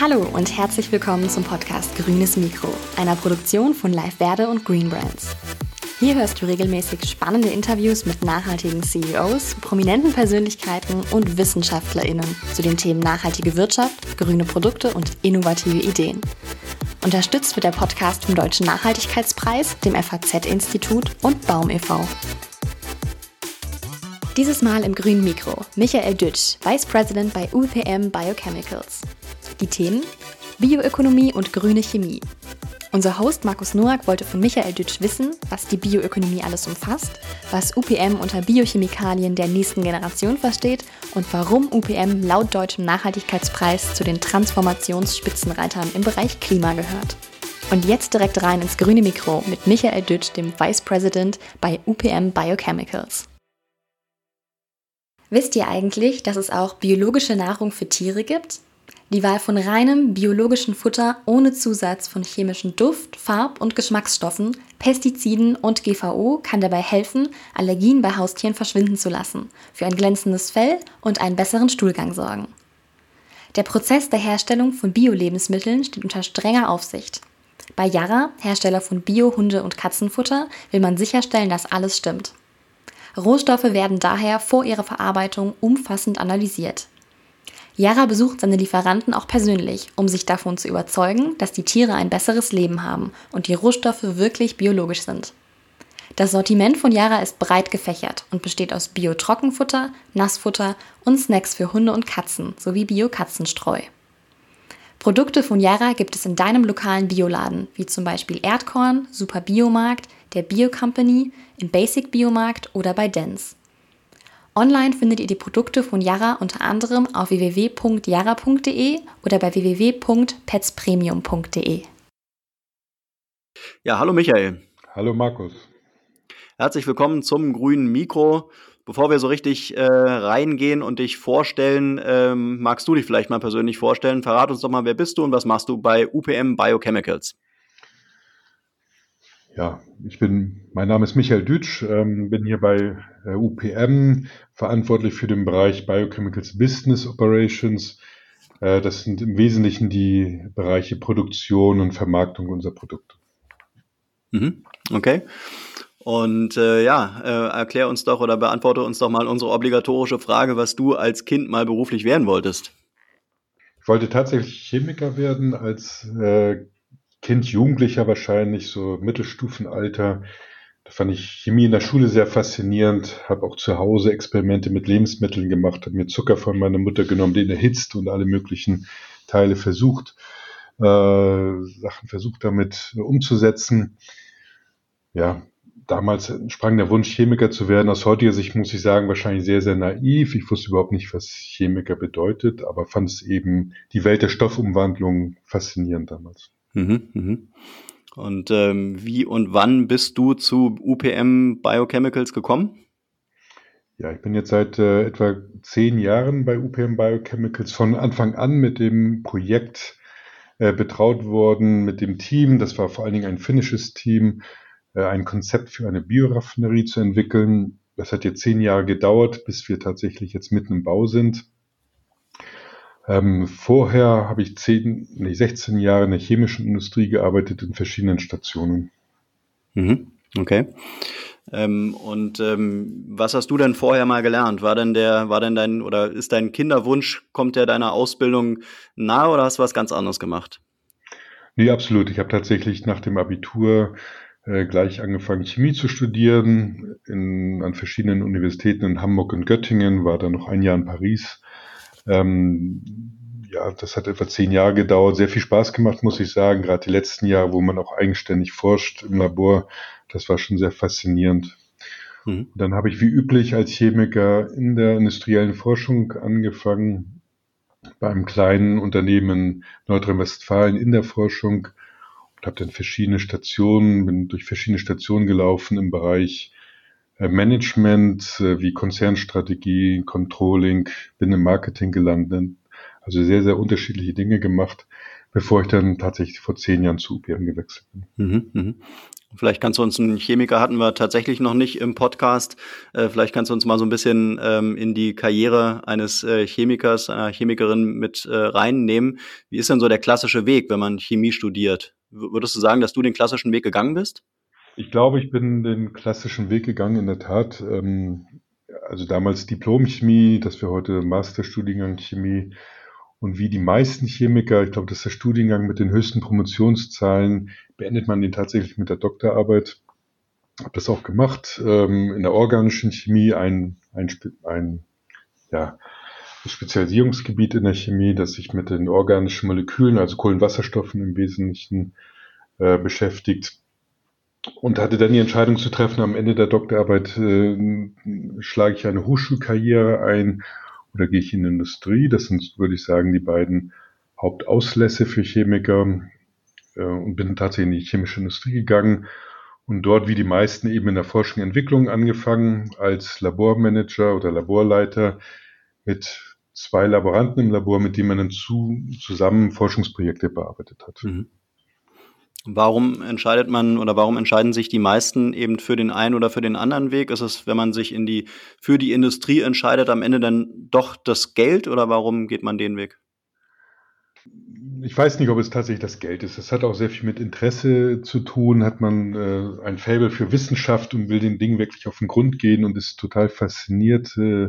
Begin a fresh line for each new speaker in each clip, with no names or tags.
Hallo und herzlich willkommen zum Podcast Grünes Mikro, einer Produktion von Live Verde und Green Brands. Hier hörst du regelmäßig spannende Interviews mit nachhaltigen CEOs, prominenten Persönlichkeiten und WissenschaftlerInnen zu den Themen nachhaltige Wirtschaft, grüne Produkte und innovative Ideen. Unterstützt wird der Podcast vom Deutschen Nachhaltigkeitspreis, dem FAZ-Institut und Baum e.V. Dieses Mal im grünen Mikro Michael Dütsch, Vice President bei UPM Biochemicals. Die Themen Bioökonomie und grüne Chemie. Unser Host Markus Noack wollte von Michael Dütsch wissen, was die Bioökonomie alles umfasst, was UPM unter Biochemikalien der nächsten Generation versteht und warum UPM laut deutschem Nachhaltigkeitspreis zu den Transformationsspitzenreitern im Bereich Klima gehört. Und jetzt direkt rein ins grüne Mikro mit Michael Dütsch, dem Vice President bei UPM Biochemicals. Wisst ihr eigentlich, dass es auch biologische Nahrung für Tiere gibt? Die Wahl von reinem biologischen Futter ohne Zusatz von chemischen Duft-, Farb- und Geschmacksstoffen, Pestiziden und GVO kann dabei helfen, Allergien bei Haustieren verschwinden zu lassen, für ein glänzendes Fell und einen besseren Stuhlgang sorgen. Der Prozess der Herstellung von Bio-Lebensmitteln steht unter strenger Aufsicht. Bei Yara, Hersteller von Bio-Hunde- und Katzenfutter, will man sicherstellen, dass alles stimmt. Rohstoffe werden daher vor ihrer Verarbeitung umfassend analysiert. Yara besucht seine Lieferanten auch persönlich, um sich davon zu überzeugen, dass die Tiere ein besseres Leben haben und die Rohstoffe wirklich biologisch sind. Das Sortiment von Yara ist breit gefächert und besteht aus Bio-Trockenfutter, Nassfutter und Snacks für Hunde und Katzen sowie Bio-Katzenstreu. Produkte von Yara gibt es in deinem lokalen Bioladen, wie zum Beispiel Erdkorn, Super Biomarkt, der Bio Company, im Basic Biomarkt oder bei Dens. Online findet ihr die Produkte von Yara unter anderem auf www.yara.de oder bei www.petspremium.de.
Ja, hallo Michael.
Hallo Markus.
Herzlich willkommen zum grünen Mikro. Bevor wir so richtig äh, reingehen und dich vorstellen, ähm, magst du dich vielleicht mal persönlich vorstellen? Verrat uns doch mal, wer bist du und was machst du bei UPM Biochemicals?
Ja, ich bin, mein Name ist Michael Dütsch, ähm, bin hier bei äh, UPM verantwortlich für den Bereich Biochemicals Business Operations. Äh, das sind im Wesentlichen die Bereiche Produktion und Vermarktung unserer Produkte.
Mhm, okay. Und äh, ja, äh, erklär uns doch oder beantworte uns doch mal unsere obligatorische Frage, was du als Kind mal beruflich werden wolltest.
Ich wollte tatsächlich Chemiker werden als äh, Kind, Jugendlicher wahrscheinlich, so Mittelstufenalter. Da fand ich Chemie in der Schule sehr faszinierend, habe auch zu Hause Experimente mit Lebensmitteln gemacht, habe mir Zucker von meiner Mutter genommen, den erhitzt und alle möglichen Teile versucht, äh, Sachen versucht damit umzusetzen. Ja, damals sprang der Wunsch, Chemiker zu werden. Aus heutiger Sicht muss ich sagen, wahrscheinlich sehr, sehr naiv. Ich wusste überhaupt nicht, was Chemiker bedeutet, aber fand es eben die Welt der Stoffumwandlung faszinierend damals.
Mhm, mhm. Und ähm, wie und wann bist du zu UPM Biochemicals gekommen?
Ja, ich bin jetzt seit äh, etwa zehn Jahren bei UPM Biochemicals von Anfang an mit dem Projekt äh, betraut worden, mit dem Team. Das war vor allen Dingen ein finnisches Team, äh, ein Konzept für eine Bioraffinerie zu entwickeln. Das hat jetzt zehn Jahre gedauert, bis wir tatsächlich jetzt mitten im Bau sind. Ähm, vorher habe ich zehn, nee, 16 Jahre in der chemischen Industrie gearbeitet in verschiedenen Stationen.
Mhm, okay. Ähm, und ähm, was hast du denn vorher mal gelernt? War denn der, war denn dein oder ist dein Kinderwunsch, kommt der deiner Ausbildung nahe oder hast du was ganz anderes gemacht?
Nee, absolut. Ich habe tatsächlich nach dem Abitur äh, gleich angefangen, Chemie zu studieren in, an verschiedenen Universitäten in Hamburg und Göttingen, war dann noch ein Jahr in Paris ähm, ja, das hat etwa zehn Jahre gedauert, sehr viel Spaß gemacht, muss ich sagen. Gerade die letzten Jahre, wo man auch eigenständig forscht im Labor, das war schon sehr faszinierend. Mhm. Dann habe ich wie üblich als Chemiker in der industriellen Forschung angefangen, bei einem kleinen Unternehmen in Nordrhein-Westfalen in der Forschung und habe dann verschiedene Stationen, bin durch verschiedene Stationen gelaufen im Bereich Management äh, wie Konzernstrategie, Controlling, bin im Marketing gelandet. Also sehr, sehr unterschiedliche Dinge gemacht, bevor ich dann tatsächlich vor zehn Jahren zu UPM gewechselt bin.
Mhm, mhm. Vielleicht kannst du uns, einen Chemiker hatten wir tatsächlich noch nicht im Podcast, äh, vielleicht kannst du uns mal so ein bisschen ähm, in die Karriere eines äh, Chemikers, einer Chemikerin mit äh, reinnehmen. Wie ist denn so der klassische Weg, wenn man Chemie studiert? Würdest du sagen, dass du den klassischen Weg gegangen bist?
Ich glaube, ich bin den klassischen Weg gegangen, in der Tat. Ähm, also damals Diplom-Chemie, dass wir heute Masterstudiengang Chemie und wie die meisten Chemiker, ich glaube, das ist der Studiengang mit den höchsten Promotionszahlen, beendet man den tatsächlich mit der Doktorarbeit. Habe das auch gemacht. Ähm, in der organischen Chemie ein, ein, ein ja, Spezialisierungsgebiet in der Chemie, das sich mit den organischen Molekülen, also Kohlenwasserstoffen im Wesentlichen äh, beschäftigt. Und hatte dann die Entscheidung zu treffen, am Ende der Doktorarbeit äh, schlage ich eine Hochschulkarriere ein oder gehe ich in die Industrie? Das sind, würde ich sagen, die beiden Hauptauslässe für Chemiker äh, und bin tatsächlich in die chemische Industrie gegangen und dort wie die meisten eben in der Forschung und Entwicklung angefangen als Labormanager oder Laborleiter mit zwei Laboranten im Labor, mit denen man dann zu, zusammen Forschungsprojekte bearbeitet hat. Mhm.
Warum entscheidet man oder warum entscheiden sich die meisten eben für den einen oder für den anderen Weg? Ist es, wenn man sich in die, für die Industrie entscheidet, am Ende dann doch das Geld oder warum geht man den Weg?
Ich weiß nicht, ob es tatsächlich das Geld ist. Es hat auch sehr viel mit Interesse zu tun. Hat man äh, ein Faible für Wissenschaft und will den Dingen wirklich auf den Grund gehen und ist total fasziniert äh,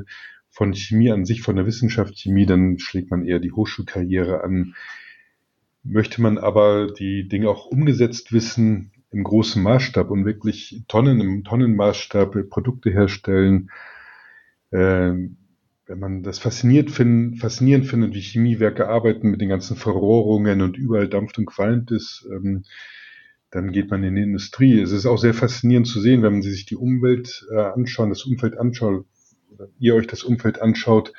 von Chemie an sich, von der Wissenschaft Chemie, dann schlägt man eher die Hochschulkarriere an möchte man aber die Dinge auch umgesetzt wissen im großen Maßstab und wirklich Tonnen im Tonnenmaßstab Produkte herstellen. Äh, wenn man das fasziniert find, faszinierend findet, wie Chemiewerke arbeiten mit den ganzen Verrohrungen und überall dampft und qualmt ist, ähm, dann geht man in die Industrie. Es ist auch sehr faszinierend zu sehen, wenn man sich die Umwelt äh, anschaut, das Umfeld anschaut, ihr euch das Umfeld anschaut,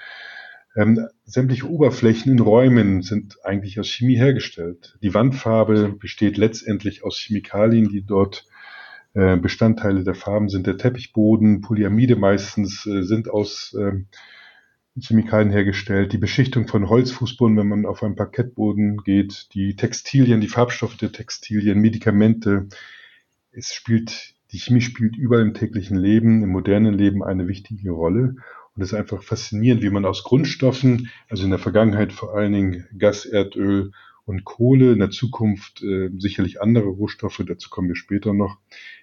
ähm, sämtliche Oberflächen in Räumen sind eigentlich aus Chemie hergestellt. Die Wandfarbe besteht letztendlich aus Chemikalien, die dort äh, Bestandteile der Farben sind. Der Teppichboden, Polyamide meistens, äh, sind aus äh, Chemikalien hergestellt. Die Beschichtung von Holzfußboden, wenn man auf einen Parkettboden geht, die Textilien, die Farbstoffe der Textilien, Medikamente. Es spielt, die Chemie spielt überall im täglichen Leben, im modernen Leben eine wichtige Rolle. Und es ist einfach faszinierend, wie man aus Grundstoffen, also in der Vergangenheit vor allen Dingen Gas, Erdöl und Kohle, in der Zukunft äh, sicherlich andere Rohstoffe, dazu kommen wir später noch,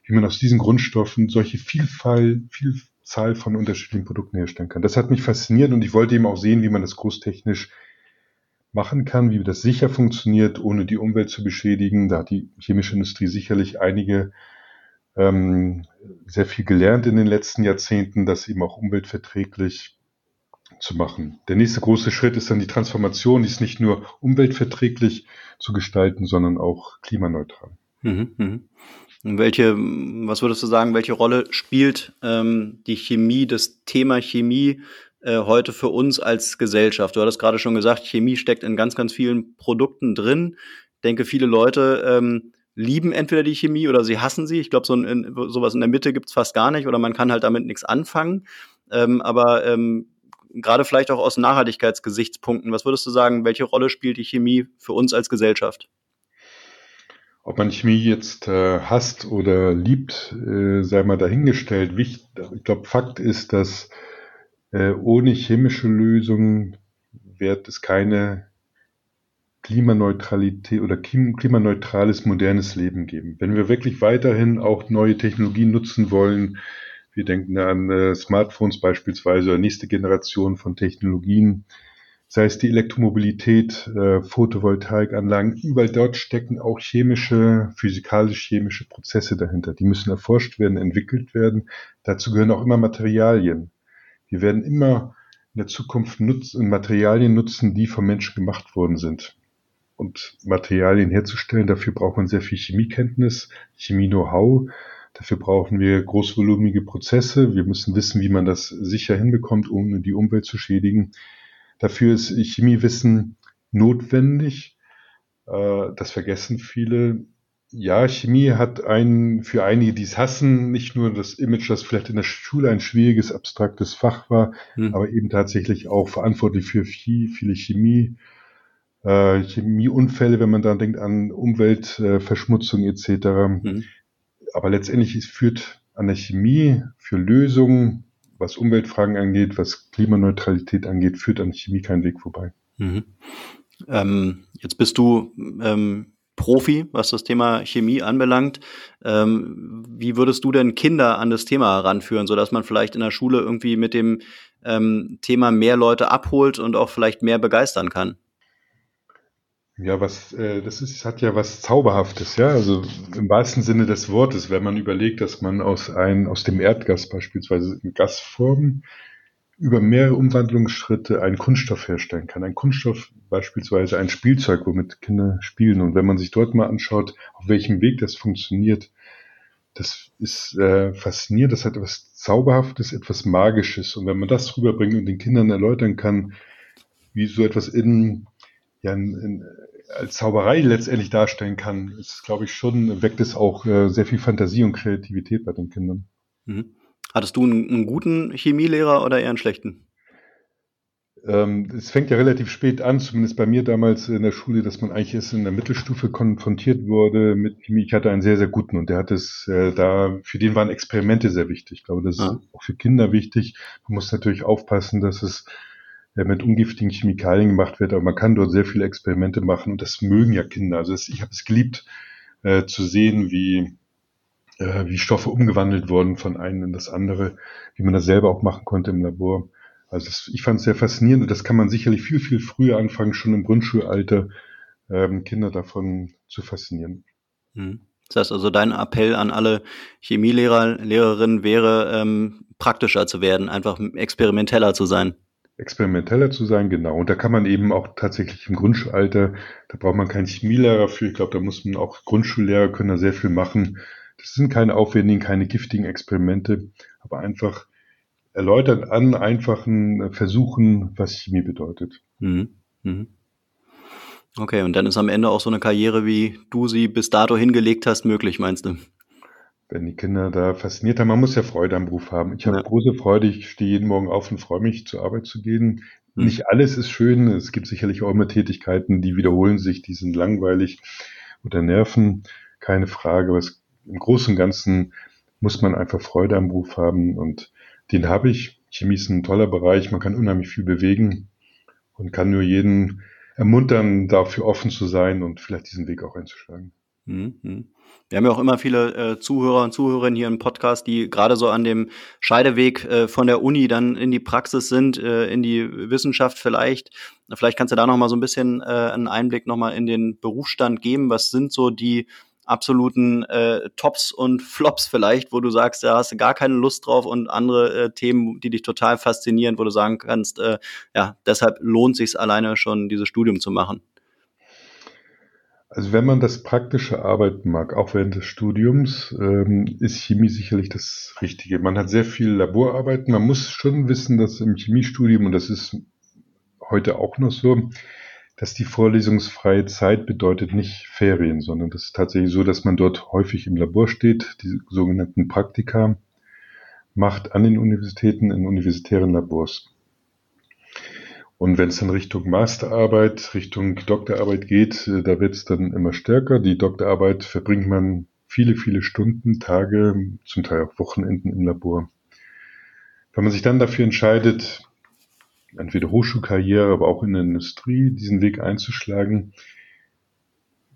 wie man aus diesen Grundstoffen solche Vielfalt, Vielzahl von unterschiedlichen Produkten herstellen kann. Das hat mich fasziniert und ich wollte eben auch sehen, wie man das großtechnisch machen kann, wie das sicher funktioniert, ohne die Umwelt zu beschädigen. Da hat die chemische Industrie sicherlich einige ähm, sehr viel gelernt in den letzten Jahrzehnten, das eben auch umweltverträglich zu machen. Der nächste große Schritt ist dann die Transformation, ist nicht nur umweltverträglich zu gestalten, sondern auch klimaneutral. Mhm,
mh. Welche, was würdest du sagen, welche Rolle spielt ähm, die Chemie, das Thema Chemie äh, heute für uns als Gesellschaft? Du hattest gerade schon gesagt, Chemie steckt in ganz, ganz vielen Produkten drin. Ich denke, viele Leute ähm, lieben entweder die Chemie oder sie hassen sie. Ich glaube, so in, sowas in der Mitte gibt's fast gar nicht oder man kann halt damit nichts anfangen. Ähm, aber ähm, gerade vielleicht auch aus Nachhaltigkeitsgesichtspunkten, was würdest du sagen, welche Rolle spielt die Chemie für uns als Gesellschaft?
Ob man Chemie jetzt äh, hasst oder liebt, äh, sei mal dahingestellt. Ich glaube, Fakt ist, dass äh, ohne chemische Lösungen wird es keine Klimaneutralität oder klimaneutrales modernes Leben geben. Wenn wir wirklich weiterhin auch neue Technologien nutzen wollen, wir denken an äh, Smartphones beispielsweise oder nächste Generation von Technologien, sei es die Elektromobilität, äh, Photovoltaikanlagen, überall dort stecken auch chemische, physikalisch-chemische Prozesse dahinter. Die müssen erforscht werden, entwickelt werden. Dazu gehören auch immer Materialien. Wir werden immer in der Zukunft nutzen, Materialien nutzen, die vom Menschen gemacht worden sind und Materialien herzustellen. Dafür braucht man sehr viel Chemiekenntnis, Chemie-Know-how. Dafür brauchen wir großvolumige Prozesse. Wir müssen wissen, wie man das sicher hinbekommt, ohne die Umwelt zu schädigen. Dafür ist Chemiewissen notwendig. Äh, das vergessen viele. Ja, Chemie hat ein, für einige, die es hassen, nicht nur das Image, das vielleicht in der Schule ein schwieriges, abstraktes Fach war, hm. aber eben tatsächlich auch verantwortlich für viel, viele Chemie, äh, Chemieunfälle, wenn man dann denkt an Umweltverschmutzung äh, etc. Mhm. aber letztendlich es führt an der Chemie für Lösungen, was Umweltfragen angeht, was Klimaneutralität angeht, führt an der Chemie kein Weg vorbei. Mhm.
Ähm, jetzt bist du ähm, Profi, was das Thema Chemie anbelangt. Ähm, wie würdest du denn Kinder an das Thema heranführen, sodass man vielleicht in der Schule irgendwie mit dem ähm, Thema mehr Leute abholt und auch vielleicht mehr begeistern kann?
Ja, was äh, das ist, hat ja was Zauberhaftes, ja. Also im wahrsten Sinne des Wortes, wenn man überlegt, dass man aus ein, aus dem Erdgas beispielsweise in Gasform über mehrere Umwandlungsschritte einen Kunststoff herstellen kann. Ein Kunststoff beispielsweise ein Spielzeug, womit Kinder spielen. Und wenn man sich dort mal anschaut, auf welchem Weg das funktioniert, das ist äh, faszinierend, das hat etwas Zauberhaftes, etwas Magisches. Und wenn man das rüberbringt und den Kindern erläutern kann, wie so etwas in, ja, in, als Zauberei letztendlich darstellen kann, ist, glaube ich, schon, weckt es auch äh, sehr viel Fantasie und Kreativität bei den Kindern.
Mhm. Hattest du einen, einen guten Chemielehrer oder eher einen schlechten?
Ähm, es fängt ja relativ spät an, zumindest bei mir damals in der Schule, dass man eigentlich erst in der Mittelstufe konfrontiert wurde mit Chemie. Ich hatte einen sehr, sehr guten und der hat es äh, da, für den waren Experimente sehr wichtig. Ich glaube, das ah. ist auch für Kinder wichtig. Man muss natürlich aufpassen, dass es äh, mit ungiftigen Chemikalien gemacht wird, aber man kann dort sehr viele Experimente machen und das mögen ja Kinder. Also das, ich habe es geliebt äh, zu sehen, wie äh, wie Stoffe umgewandelt wurden von einem in das andere, wie man das selber auch machen konnte im Labor. Also das, ich fand es sehr faszinierend und das kann man sicherlich viel, viel früher anfangen, schon im Grundschulalter ähm, Kinder davon zu faszinieren.
Hm. Das heißt also, dein Appell an alle Chemielehrer, Lehrerinnen wäre, ähm, praktischer zu werden, einfach experimenteller zu sein.
Experimenteller zu sein, genau. Und da kann man eben auch tatsächlich im Grundschulalter, da braucht man keinen Chemielehrer für. Ich glaube, da muss man auch Grundschullehrer können da sehr viel machen, das sind keine aufwendigen, keine giftigen Experimente, aber einfach erläutern an einfachen Versuchen, was Chemie bedeutet. Mhm. Mhm.
Okay, und dann ist am Ende auch so eine Karriere, wie du sie bis dato hingelegt hast, möglich, meinst du?
Wenn die Kinder da fasziniert haben, man muss ja Freude am Beruf haben. Ich habe ja. große Freude, ich stehe jeden Morgen auf und freue mich, zur Arbeit zu gehen. Mhm. Nicht alles ist schön, es gibt sicherlich auch immer Tätigkeiten, die wiederholen sich, die sind langweilig oder nerven, keine Frage, aber es im Großen und Ganzen muss man einfach Freude am Beruf haben und den habe ich. Chemie ist ein toller Bereich, man kann unheimlich viel bewegen und kann nur jeden ermuntern, dafür offen zu sein und vielleicht diesen Weg auch einzuschlagen. Mhm.
Wir haben ja auch immer viele äh, Zuhörer und Zuhörerinnen hier im Podcast, die gerade so an dem Scheideweg äh, von der Uni dann in die Praxis sind, äh, in die Wissenschaft vielleicht. Vielleicht kannst du da noch mal so ein bisschen äh, einen Einblick noch mal in den Berufsstand geben. Was sind so die absoluten äh, Tops und Flops vielleicht, wo du sagst, da hast du gar keine Lust drauf und andere äh, Themen, die dich total faszinieren, wo du sagen kannst, ja, deshalb lohnt sich alleine schon, dieses Studium zu machen?
Also wenn man das praktische Arbeiten mag, auch während des Studiums, ähm, ist Chemie sicherlich das Richtige. Man hat sehr viel Laborarbeiten. Man muss schon wissen, dass im Chemiestudium, und das ist heute auch noch so, dass die vorlesungsfreie Zeit bedeutet nicht Ferien, sondern das ist tatsächlich so, dass man dort häufig im Labor steht, die sogenannten Praktika macht an den Universitäten in universitären Labors. Und wenn es dann Richtung Masterarbeit, Richtung Doktorarbeit geht, äh, da wird es dann immer stärker. Die Doktorarbeit verbringt man viele, viele Stunden, Tage, zum Teil auch Wochenenden im Labor. Wenn man sich dann dafür entscheidet, entweder Hochschulkarriere, aber auch in der Industrie diesen Weg einzuschlagen,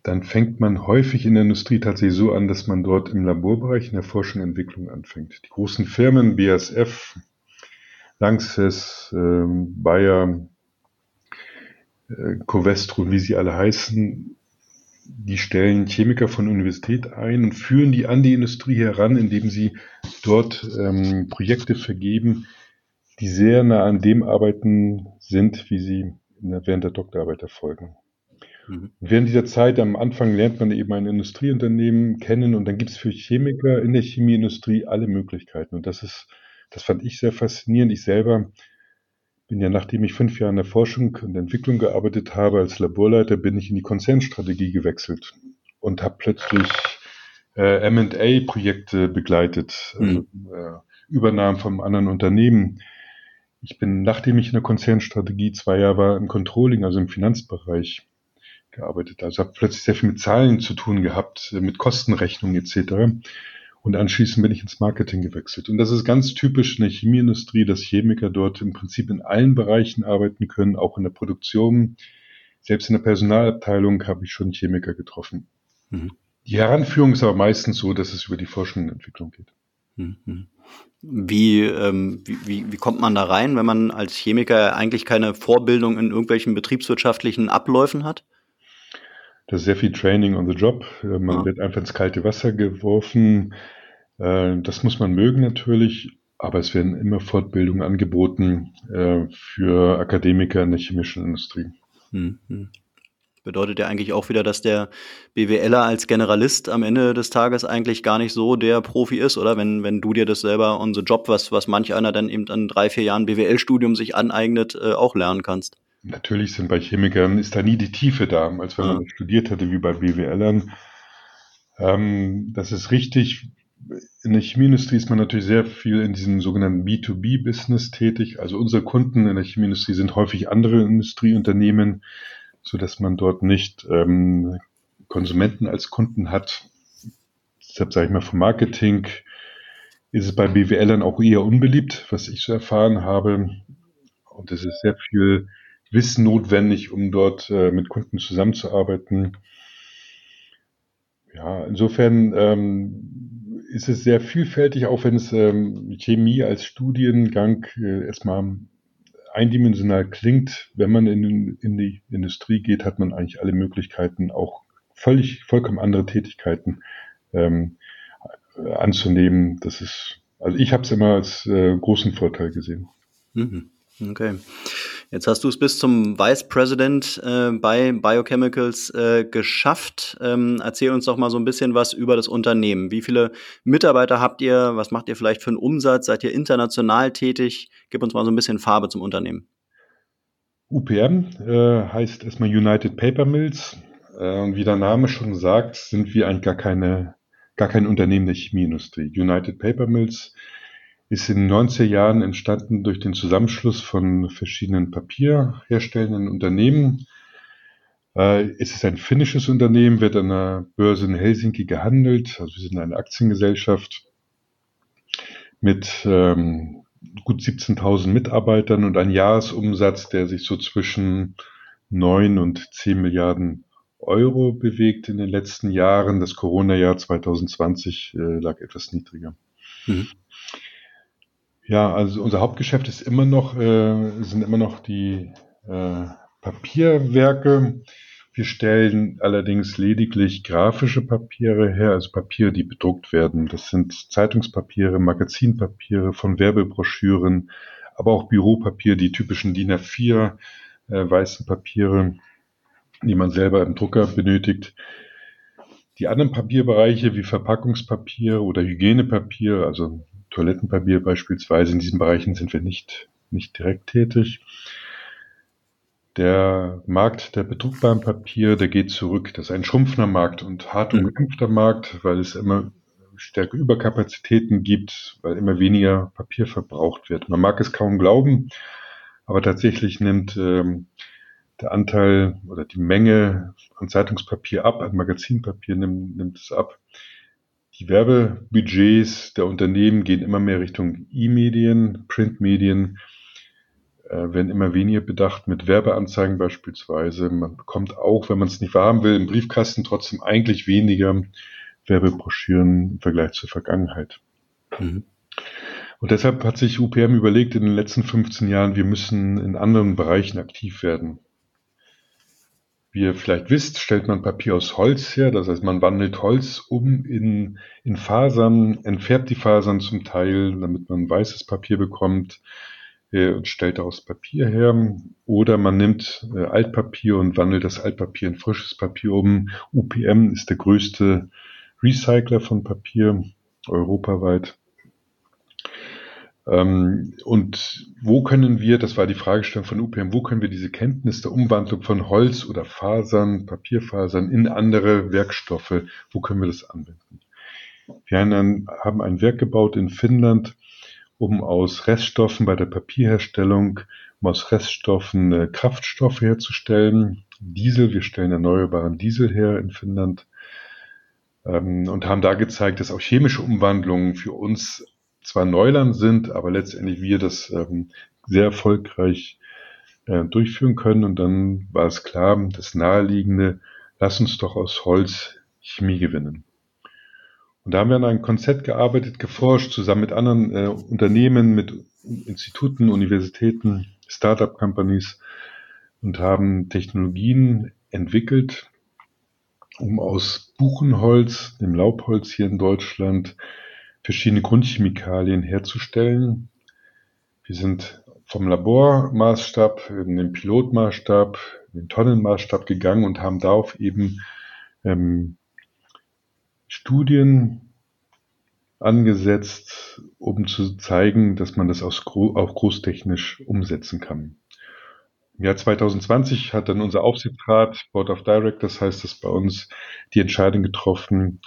dann fängt man häufig in der Industrie tatsächlich so an, dass man dort im Laborbereich in der Forschung und Entwicklung anfängt. Die großen Firmen, BASF, Lanxess, äh, Bayer, äh, Covestro, wie sie alle heißen, die stellen Chemiker von der Universität ein und führen die an die Industrie heran, indem sie dort ähm, Projekte vergeben, die sehr nah an dem arbeiten sind, wie sie während der Doktorarbeit erfolgen. Mhm. Während dieser Zeit am Anfang lernt man eben ein Industrieunternehmen kennen und dann gibt es für Chemiker in der Chemieindustrie alle Möglichkeiten. Und das ist, das fand ich sehr faszinierend. Ich selber bin ja, nachdem ich fünf Jahre in der Forschung und Entwicklung gearbeitet habe als Laborleiter, bin ich in die Konzernstrategie gewechselt und habe plötzlich äh, M&A-Projekte begleitet, also, mhm. äh, Übernahmen von anderen Unternehmen ich bin, nachdem ich in der Konzernstrategie zwei Jahre war, im Controlling, also im Finanzbereich gearbeitet. Also habe plötzlich sehr viel mit Zahlen zu tun gehabt, mit Kostenrechnung etc. Und anschließend bin ich ins Marketing gewechselt. Und das ist ganz typisch in der Chemieindustrie, dass Chemiker dort im Prinzip in allen Bereichen arbeiten können, auch in der Produktion. Selbst in der Personalabteilung habe ich schon Chemiker getroffen. Mhm. Die Heranführung ist aber meistens so, dass es über die Forschung und Entwicklung geht.
Mhm. Wie, ähm, wie, wie kommt man da rein, wenn man als Chemiker eigentlich keine Vorbildung in irgendwelchen betriebswirtschaftlichen Abläufen hat?
Das ist sehr viel Training on the Job. Äh, man ja. wird einfach ins kalte Wasser geworfen. Äh, das muss man mögen natürlich, aber es werden immer Fortbildungen angeboten äh, für Akademiker in der chemischen Industrie. Mhm.
Bedeutet ja eigentlich auch wieder, dass der BWLer als Generalist am Ende des Tages eigentlich gar nicht so der Profi ist, oder? Wenn, wenn du dir das selber on the job, was, was manch einer dann eben an drei, vier Jahren BWL-Studium sich aneignet, auch lernen kannst.
Natürlich sind bei Chemikern, ist da nie die Tiefe da, als wenn man ja. studiert hätte wie bei BWLern. Ähm, das ist richtig. In der Chemieindustrie ist man natürlich sehr viel in diesem sogenannten B2B-Business tätig. Also unsere Kunden in der Chemieindustrie sind häufig andere Industrieunternehmen, so dass man dort nicht ähm, Konsumenten als Kunden hat. Deshalb sage ich mal, vom Marketing ist es bei BWLern auch eher unbeliebt, was ich so erfahren habe. Und es ist sehr viel Wissen notwendig, um dort äh, mit Kunden zusammenzuarbeiten. Ja, insofern ähm, ist es sehr vielfältig, auch wenn es ähm, Chemie als Studiengang äh, erstmal eindimensional klingt, wenn man in, in die Industrie geht, hat man eigentlich alle Möglichkeiten, auch völlig, vollkommen andere Tätigkeiten ähm, anzunehmen. Das ist, also ich habe es immer als äh, großen Vorteil gesehen.
Mhm. Okay. Jetzt hast du es bis zum Vice President äh, bei Biochemicals äh, geschafft. Ähm, erzähl uns doch mal so ein bisschen was über das Unternehmen. Wie viele Mitarbeiter habt ihr? Was macht ihr vielleicht für einen Umsatz? Seid ihr international tätig? Gib uns mal so ein bisschen Farbe zum Unternehmen.
UPM äh, heißt erstmal United Paper Mills. Und wie der Name schon sagt, sind wir eigentlich gar keine, gar kein Unternehmen der Chemieindustrie. United Paper Mills ist in den 90er Jahren entstanden durch den Zusammenschluss von verschiedenen papierherstellenden Unternehmen. Äh, es ist ein finnisches Unternehmen, wird an der Börse in Helsinki gehandelt. Also wir sind eine Aktiengesellschaft mit ähm, gut 17.000 Mitarbeitern und ein Jahresumsatz, der sich so zwischen 9 und 10 Milliarden Euro bewegt in den letzten Jahren. Das Corona-Jahr 2020 äh, lag etwas niedriger. Mhm. Ja, also unser Hauptgeschäft ist immer noch, äh, sind immer noch die äh, Papierwerke. Wir stellen allerdings lediglich grafische Papiere her, also Papiere, die bedruckt werden. Das sind Zeitungspapiere, Magazinpapiere von Werbebroschüren, aber auch Büropapier, die typischen DIN A4 äh, weißen Papiere, die man selber im Drucker benötigt. Die anderen Papierbereiche wie Verpackungspapier oder Hygienepapier, also Toilettenpapier beispielsweise. In diesen Bereichen sind wir nicht, nicht direkt tätig. Der Markt der bedruckbaren Papier, der geht zurück. Das ist ein schrumpfender Markt und hart mhm. umkämpfter Markt, weil es immer stärker Überkapazitäten gibt, weil immer weniger Papier verbraucht wird. Man mag es kaum glauben, aber tatsächlich nimmt ähm, der Anteil oder die Menge an Zeitungspapier ab, an Magazinpapier nimmt, nimmt es ab. Die Werbebudgets der Unternehmen gehen immer mehr Richtung E-Medien, Printmedien, äh, werden immer weniger bedacht mit Werbeanzeigen beispielsweise. Man bekommt auch, wenn man es nicht wahrhaben will, im Briefkasten trotzdem eigentlich weniger Werbebroschüren im Vergleich zur Vergangenheit. Mhm. Und deshalb hat sich UPM überlegt in den letzten 15 Jahren, wir müssen in anderen Bereichen aktiv werden. Wie ihr vielleicht wisst, stellt man Papier aus Holz her. Das heißt, man wandelt Holz um in, in Fasern, entfärbt die Fasern zum Teil, damit man weißes Papier bekommt äh, und stellt daraus Papier her. Oder man nimmt äh, Altpapier und wandelt das Altpapier in frisches Papier um. UPM ist der größte Recycler von Papier europaweit. Ähm, und wo können wir, das war die Fragestellung von UPM, wo können wir diese Kenntnis der Umwandlung von Holz oder Fasern, Papierfasern in andere Werkstoffe, wo können wir das anwenden? Wir haben ein Werk gebaut in Finnland, um aus Reststoffen bei der Papierherstellung, um aus Reststoffen äh, Kraftstoffe herzustellen. Diesel, wir stellen erneuerbaren Diesel her in Finnland. ähm, und haben da gezeigt, dass auch chemische Umwandlungen für uns zwar Neuland sind, aber letztendlich wir das ähm, sehr erfolgreich äh, durchführen können. Und dann war es klar, das Naheliegende, lass uns doch aus Holz Chemie gewinnen. Und da haben wir an einem Konzept gearbeitet, geforscht, zusammen mit anderen äh, Unternehmen, mit Instituten, Universitäten, Startup-Companies und haben Technologien entwickelt, um aus Buchenholz, dem Laubholz hier in Deutschland, verschiedene Grundchemikalien herzustellen. Wir sind vom Labormaßstab in den Pilotmaßstab, in den Tonnenmaßstab gegangen und haben darauf eben ähm, Studien angesetzt, um zu zeigen, dass man das auch großtechnisch umsetzen kann. Im Jahr 2020 hat dann unser Aufsichtsrat, Board of Directors heißt es bei uns, die Entscheidung getroffen,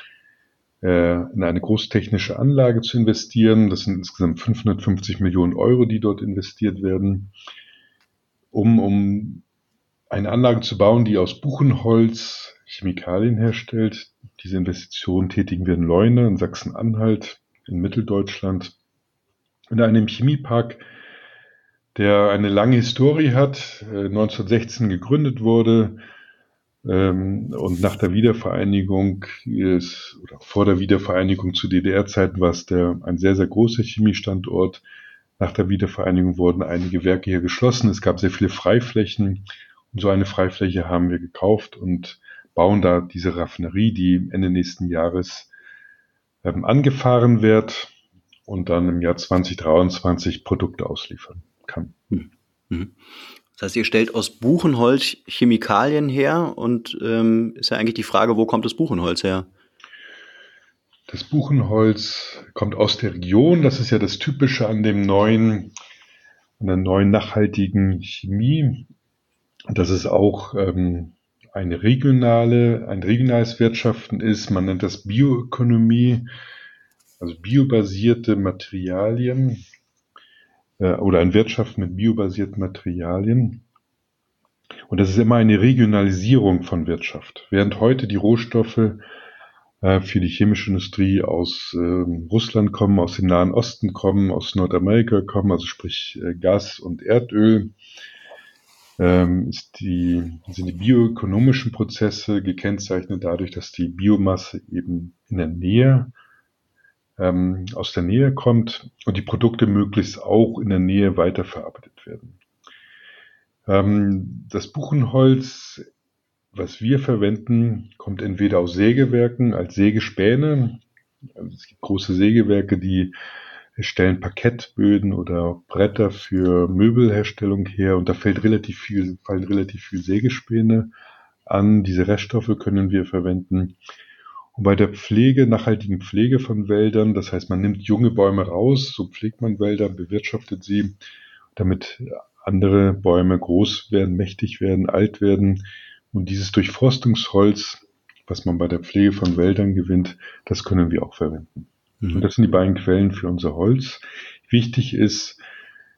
in eine großtechnische Anlage zu investieren. Das sind insgesamt 550 Millionen Euro, die dort investiert werden, um, um eine Anlage zu bauen, die aus Buchenholz Chemikalien herstellt. Diese Investition tätigen wir in Leune, in Sachsen-Anhalt, in Mitteldeutschland, in einem Chemiepark, der eine lange Historie hat, 1916 äh, gegründet wurde, und nach der Wiedervereinigung ist, oder vor der Wiedervereinigung zu DDR-Zeiten war es der, ein sehr, sehr großer Chemiestandort. Nach der Wiedervereinigung wurden einige Werke hier geschlossen. Es gab sehr viele Freiflächen. Und so eine Freifläche haben wir gekauft und bauen da diese Raffinerie, die Ende nächsten Jahres ähm, angefahren wird und dann im Jahr 2023 Produkte ausliefern kann. Mhm.
Das heißt, ihr stellt aus Buchenholz Chemikalien her und ähm, ist ja eigentlich die Frage, wo kommt das Buchenholz her?
Das Buchenholz kommt aus der Region. Das ist ja das Typische an dem neuen, an der neuen nachhaltigen Chemie, dass es auch ähm, eine regionale, ein regionales Wirtschaften ist. Man nennt das Bioökonomie, also biobasierte Materialien oder ein Wirtschaften mit biobasierten Materialien. Und das ist immer eine Regionalisierung von Wirtschaft. Während heute die Rohstoffe äh, für die chemische Industrie aus äh, Russland kommen, aus dem Nahen Osten kommen, aus Nordamerika kommen, also sprich äh, Gas und Erdöl, ähm, die, sind die bioökonomischen Prozesse gekennzeichnet dadurch, dass die Biomasse eben in der Nähe ähm, aus der Nähe kommt und die Produkte möglichst auch in der Nähe weiterverarbeitet werden. Ähm, das Buchenholz, was wir verwenden, kommt entweder aus Sägewerken als Sägespäne. Also es gibt große Sägewerke, die stellen Parkettböden oder Bretter für Möbelherstellung her und da fällt relativ viel, fallen relativ viel Sägespäne an. Diese Reststoffe können wir verwenden. Und bei der Pflege, nachhaltigen Pflege von Wäldern, das heißt, man nimmt junge Bäume raus, so pflegt man Wälder, bewirtschaftet sie, damit andere Bäume groß werden, mächtig werden, alt werden. Und dieses Durchforstungsholz, was man bei der Pflege von Wäldern gewinnt, das können wir auch verwenden. Mhm. Und das sind die beiden Quellen für unser Holz. Wichtig ist,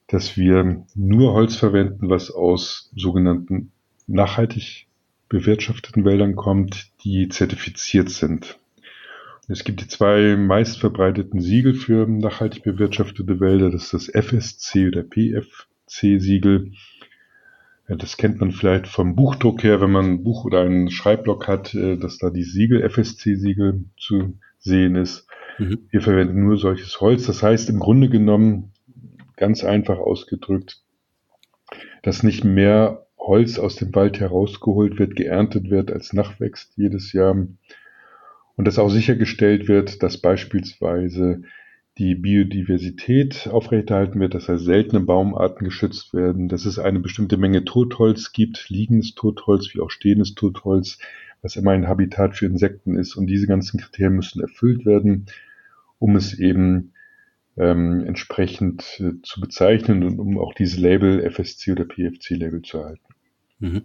dass wir nur Holz verwenden, was aus sogenannten nachhaltig bewirtschafteten Wäldern kommt, die zertifiziert sind. Es gibt die zwei meistverbreiteten Siegel für nachhaltig bewirtschaftete Wälder. Das ist das FSC oder PFC-Siegel. Das kennt man vielleicht vom Buchdruck her, wenn man ein Buch oder einen Schreibblock hat, äh, dass da die Siegel, FSC-Siegel zu sehen ist. Mhm. Wir verwenden nur solches Holz. Das heißt im Grunde genommen, ganz einfach ausgedrückt, dass nicht mehr Holz aus dem Wald herausgeholt wird, geerntet wird als Nachwächst jedes Jahr. Und dass auch sichergestellt wird, dass beispielsweise die Biodiversität aufrechterhalten wird, das heißt seltene Baumarten geschützt werden, dass es eine bestimmte Menge Totholz gibt, liegendes Totholz wie auch stehendes Totholz, was immer ein Habitat für Insekten ist. Und diese ganzen Kriterien müssen erfüllt werden, um es eben ähm, entsprechend äh, zu bezeichnen und um auch diese Label FSC oder PFC-Label zu erhalten.
Mhm.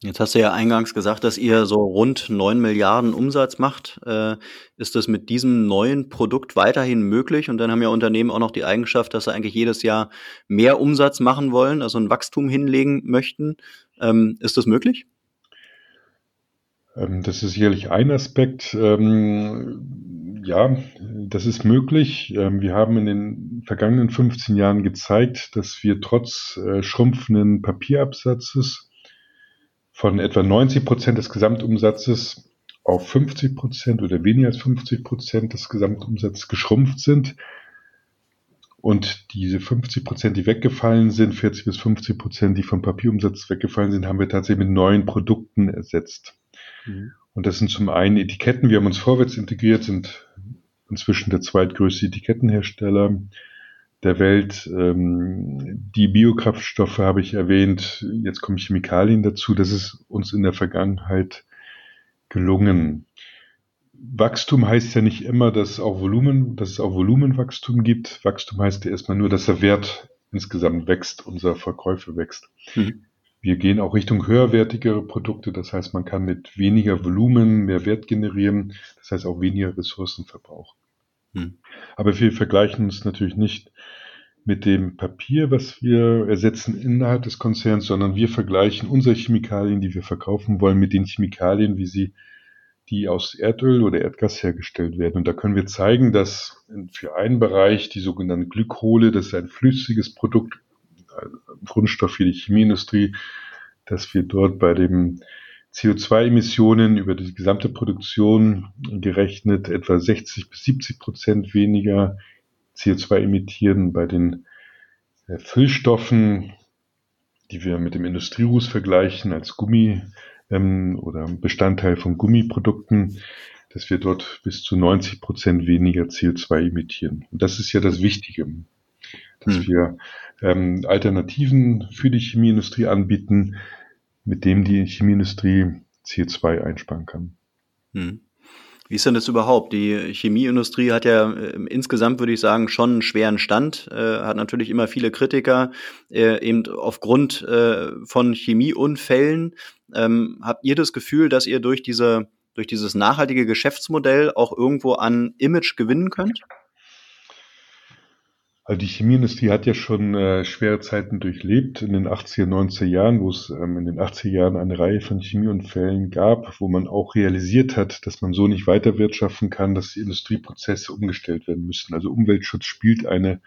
Jetzt hast du ja eingangs gesagt, dass ihr so rund 9 Milliarden Umsatz macht. Äh, ist das mit diesem neuen Produkt weiterhin möglich? Und dann haben ja Unternehmen auch noch die Eigenschaft, dass sie eigentlich jedes Jahr mehr Umsatz machen wollen, also ein Wachstum hinlegen möchten. Ähm, ist das möglich?
Ähm, das ist sicherlich ein Aspekt. Ähm, ja, das ist möglich. Ähm, wir haben in den vergangenen 15 Jahren gezeigt, dass wir trotz äh, schrumpfenden Papierabsatzes von etwa 90 Prozent des Gesamtumsatzes auf 50 Prozent oder weniger als 50 Prozent des Gesamtumsatzes geschrumpft sind. Und diese 50 Prozent, die weggefallen sind, 40 bis 50 Prozent, die vom Papierumsatz weggefallen sind, haben wir tatsächlich mit neuen Produkten ersetzt. Mhm. Und das sind zum einen Etiketten. Wir haben uns vorwärts integriert, sind inzwischen der zweitgrößte Etikettenhersteller der Welt. Ähm, die Biokraftstoffe habe ich erwähnt. Jetzt kommen Chemikalien dazu. Das ist uns in der Vergangenheit gelungen. Wachstum heißt ja nicht immer, dass, auch Volumen, dass es auch Volumenwachstum gibt. Wachstum heißt ja erstmal nur, dass der Wert insgesamt wächst, unser Verkäufe wächst. Mhm. Wir gehen auch Richtung höherwertigere Produkte. Das heißt, man kann mit weniger Volumen mehr Wert generieren. Das heißt auch weniger Ressourcenverbrauch. Hm. Aber wir vergleichen uns natürlich nicht mit dem Papier, was wir ersetzen innerhalb des Konzerns, sondern wir vergleichen unsere Chemikalien, die wir verkaufen wollen, mit den Chemikalien, wie sie, die aus Erdöl oder Erdgas hergestellt werden. Und da können wir zeigen, dass für einen Bereich die sogenannte Glykole, das ist ein flüssiges Produkt, Grundstoff für die Chemieindustrie, dass wir dort bei den CO2-Emissionen über die gesamte Produktion gerechnet etwa 60 bis 70 Prozent weniger CO2 emittieren. Bei den äh, Füllstoffen, die wir mit dem Industrieruß vergleichen als Gummi ähm, oder Bestandteil von Gummiprodukten, dass wir dort bis zu 90 Prozent weniger CO2 emittieren. Und das ist ja das Wichtige dass hm. wir ähm, Alternativen für die Chemieindustrie anbieten, mit dem die Chemieindustrie CO2 einsparen kann.
Hm. Wie ist denn das überhaupt? Die Chemieindustrie hat ja äh, insgesamt, würde ich sagen, schon einen schweren Stand, äh, hat natürlich immer viele Kritiker, äh, eben aufgrund äh, von Chemieunfällen. Ähm, habt ihr das Gefühl, dass ihr durch diese durch dieses nachhaltige Geschäftsmodell auch irgendwo an Image gewinnen könnt?
Also die Chemieindustrie hat ja schon äh, schwere Zeiten durchlebt in den 80er, 90er Jahren, wo es ähm, in den 80er Jahren eine Reihe von Chemieunfällen gab, wo man auch realisiert hat, dass man so nicht weiter wirtschaften kann, dass die Industrieprozesse umgestellt werden müssen. Also Umweltschutz spielt eine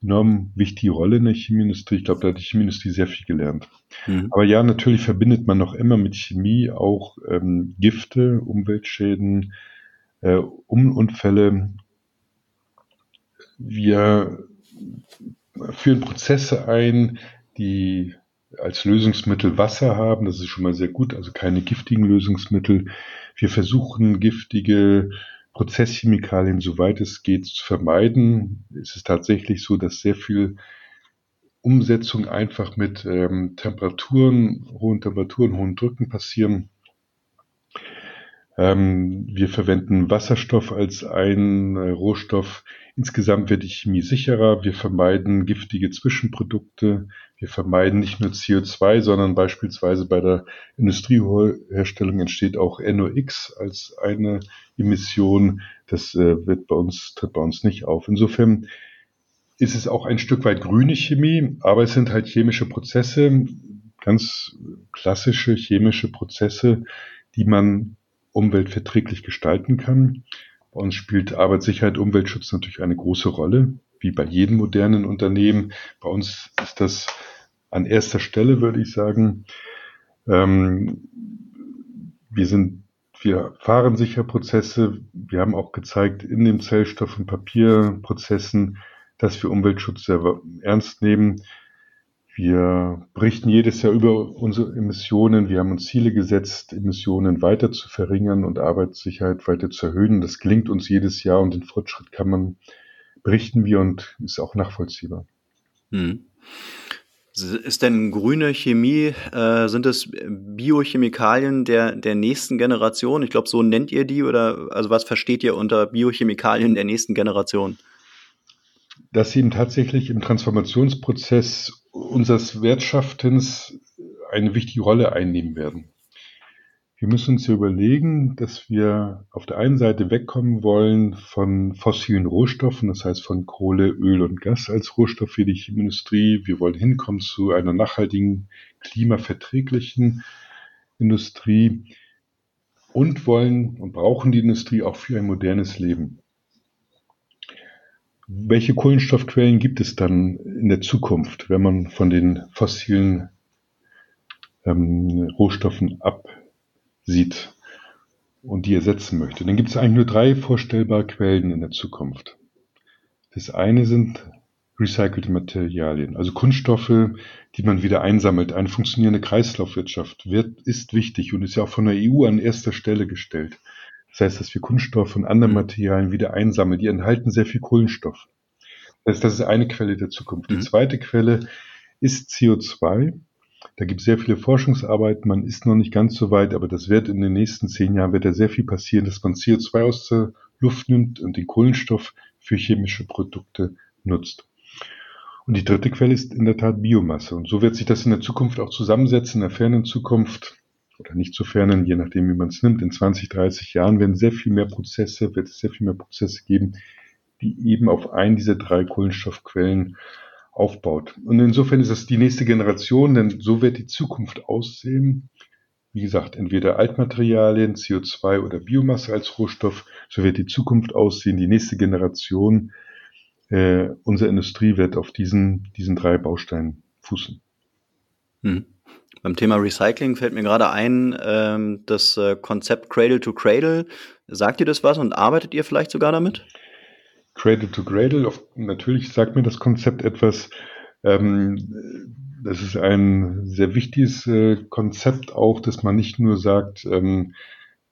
enorm wichtige Rolle in der Chemieindustrie. Ich glaube, da hat die Chemieindustrie sehr viel gelernt. Mhm. Aber ja, natürlich verbindet man noch immer mit Chemie auch ähm, Gifte, Umweltschäden, äh, Unfälle wir führen Prozesse ein, die als Lösungsmittel Wasser haben. Das ist schon mal sehr gut, also keine giftigen Lösungsmittel. Wir versuchen giftige Prozesschemikalien, soweit es geht, zu vermeiden. Es ist tatsächlich so, dass sehr viel Umsetzung einfach mit ähm, Temperaturen, hohen Temperaturen, hohen Drücken passieren. Ähm, wir verwenden Wasserstoff als einen äh, Rohstoff. Insgesamt wird die Chemie sicherer. Wir vermeiden giftige Zwischenprodukte. Wir vermeiden nicht nur CO2, sondern beispielsweise bei der Industrieherstellung entsteht auch NOx als eine Emission. Das äh, wird bei uns, tritt bei uns nicht auf. Insofern ist es auch ein Stück weit grüne Chemie, aber es sind halt chemische Prozesse, ganz klassische chemische Prozesse, die man umweltverträglich gestalten kann. Bei uns spielt Arbeitssicherheit, Umweltschutz natürlich eine große Rolle, wie bei jedem modernen Unternehmen. Bei uns ist das an erster Stelle, würde ich sagen. Ähm, wir sind, wir fahren sicher Prozesse. Wir haben auch gezeigt in den Zellstoff- und Papierprozessen, dass wir Umweltschutz sehr ernst nehmen. Wir berichten jedes Jahr über unsere Emissionen. Wir haben uns Ziele gesetzt, Emissionen weiter zu verringern und Arbeitssicherheit weiter zu erhöhen. Das gelingt uns jedes Jahr und den Fortschritt kann man berichten wir und ist auch nachvollziehbar. Hm.
Ist denn grüne Chemie, äh, sind es Biochemikalien der, der nächsten Generation? Ich glaube, so nennt ihr die oder also was versteht ihr unter Biochemikalien der nächsten Generation?
Dass eben tatsächlich im Transformationsprozess unseres Wirtschaftens eine wichtige Rolle einnehmen werden. Wir müssen uns überlegen, dass wir auf der einen Seite wegkommen wollen von fossilen Rohstoffen, das heißt von Kohle, Öl und Gas als Rohstoff für die Industrie. Wir wollen hinkommen zu einer nachhaltigen, klimaverträglichen Industrie. und wollen und brauchen die Industrie auch für ein modernes Leben. Welche Kohlenstoffquellen gibt es dann in der Zukunft, wenn man von den fossilen ähm, Rohstoffen absieht und die ersetzen möchte? Dann gibt es eigentlich nur drei vorstellbare Quellen in der Zukunft. Das eine sind recycelte Materialien, also Kunststoffe, die man wieder einsammelt. Eine funktionierende Kreislaufwirtschaft wird, ist wichtig und ist ja auch von der EU an erster Stelle gestellt. Das heißt, dass wir Kunststoffe und andere Materialien wieder einsammeln. Die enthalten sehr viel Kohlenstoff. Das heißt, das ist eine Quelle der Zukunft. Die mhm. zweite Quelle ist CO2. Da gibt es sehr viele Forschungsarbeiten. Man ist noch nicht ganz so weit, aber das wird in den nächsten zehn Jahren wird da sehr viel passieren, dass man CO2 aus der Luft nimmt und den Kohlenstoff für chemische Produkte nutzt. Und die dritte Quelle ist in der Tat Biomasse. Und so wird sich das in der Zukunft auch zusammensetzen, in der fernen Zukunft oder nicht zu fernen, je nachdem, wie man es nimmt. In 20, 30 Jahren werden sehr viel mehr Prozesse, wird es sehr viel mehr Prozesse geben, die eben auf einen dieser drei Kohlenstoffquellen aufbaut. Und insofern ist das die nächste Generation, denn so wird die Zukunft aussehen. Wie gesagt, entweder Altmaterialien, CO2 oder Biomasse als Rohstoff, so wird die Zukunft aussehen. Die nächste Generation äh, unsere Industrie wird auf diesen, diesen drei Bausteinen fußen.
Hm. Beim Thema Recycling fällt mir gerade ein, ähm, das äh, Konzept Cradle to Cradle. Sagt ihr das was und arbeitet ihr vielleicht sogar damit?
Cradle to Cradle, auf, natürlich sagt mir das Konzept etwas. Ähm, das ist ein sehr wichtiges äh, Konzept auch, dass man nicht nur sagt, ähm,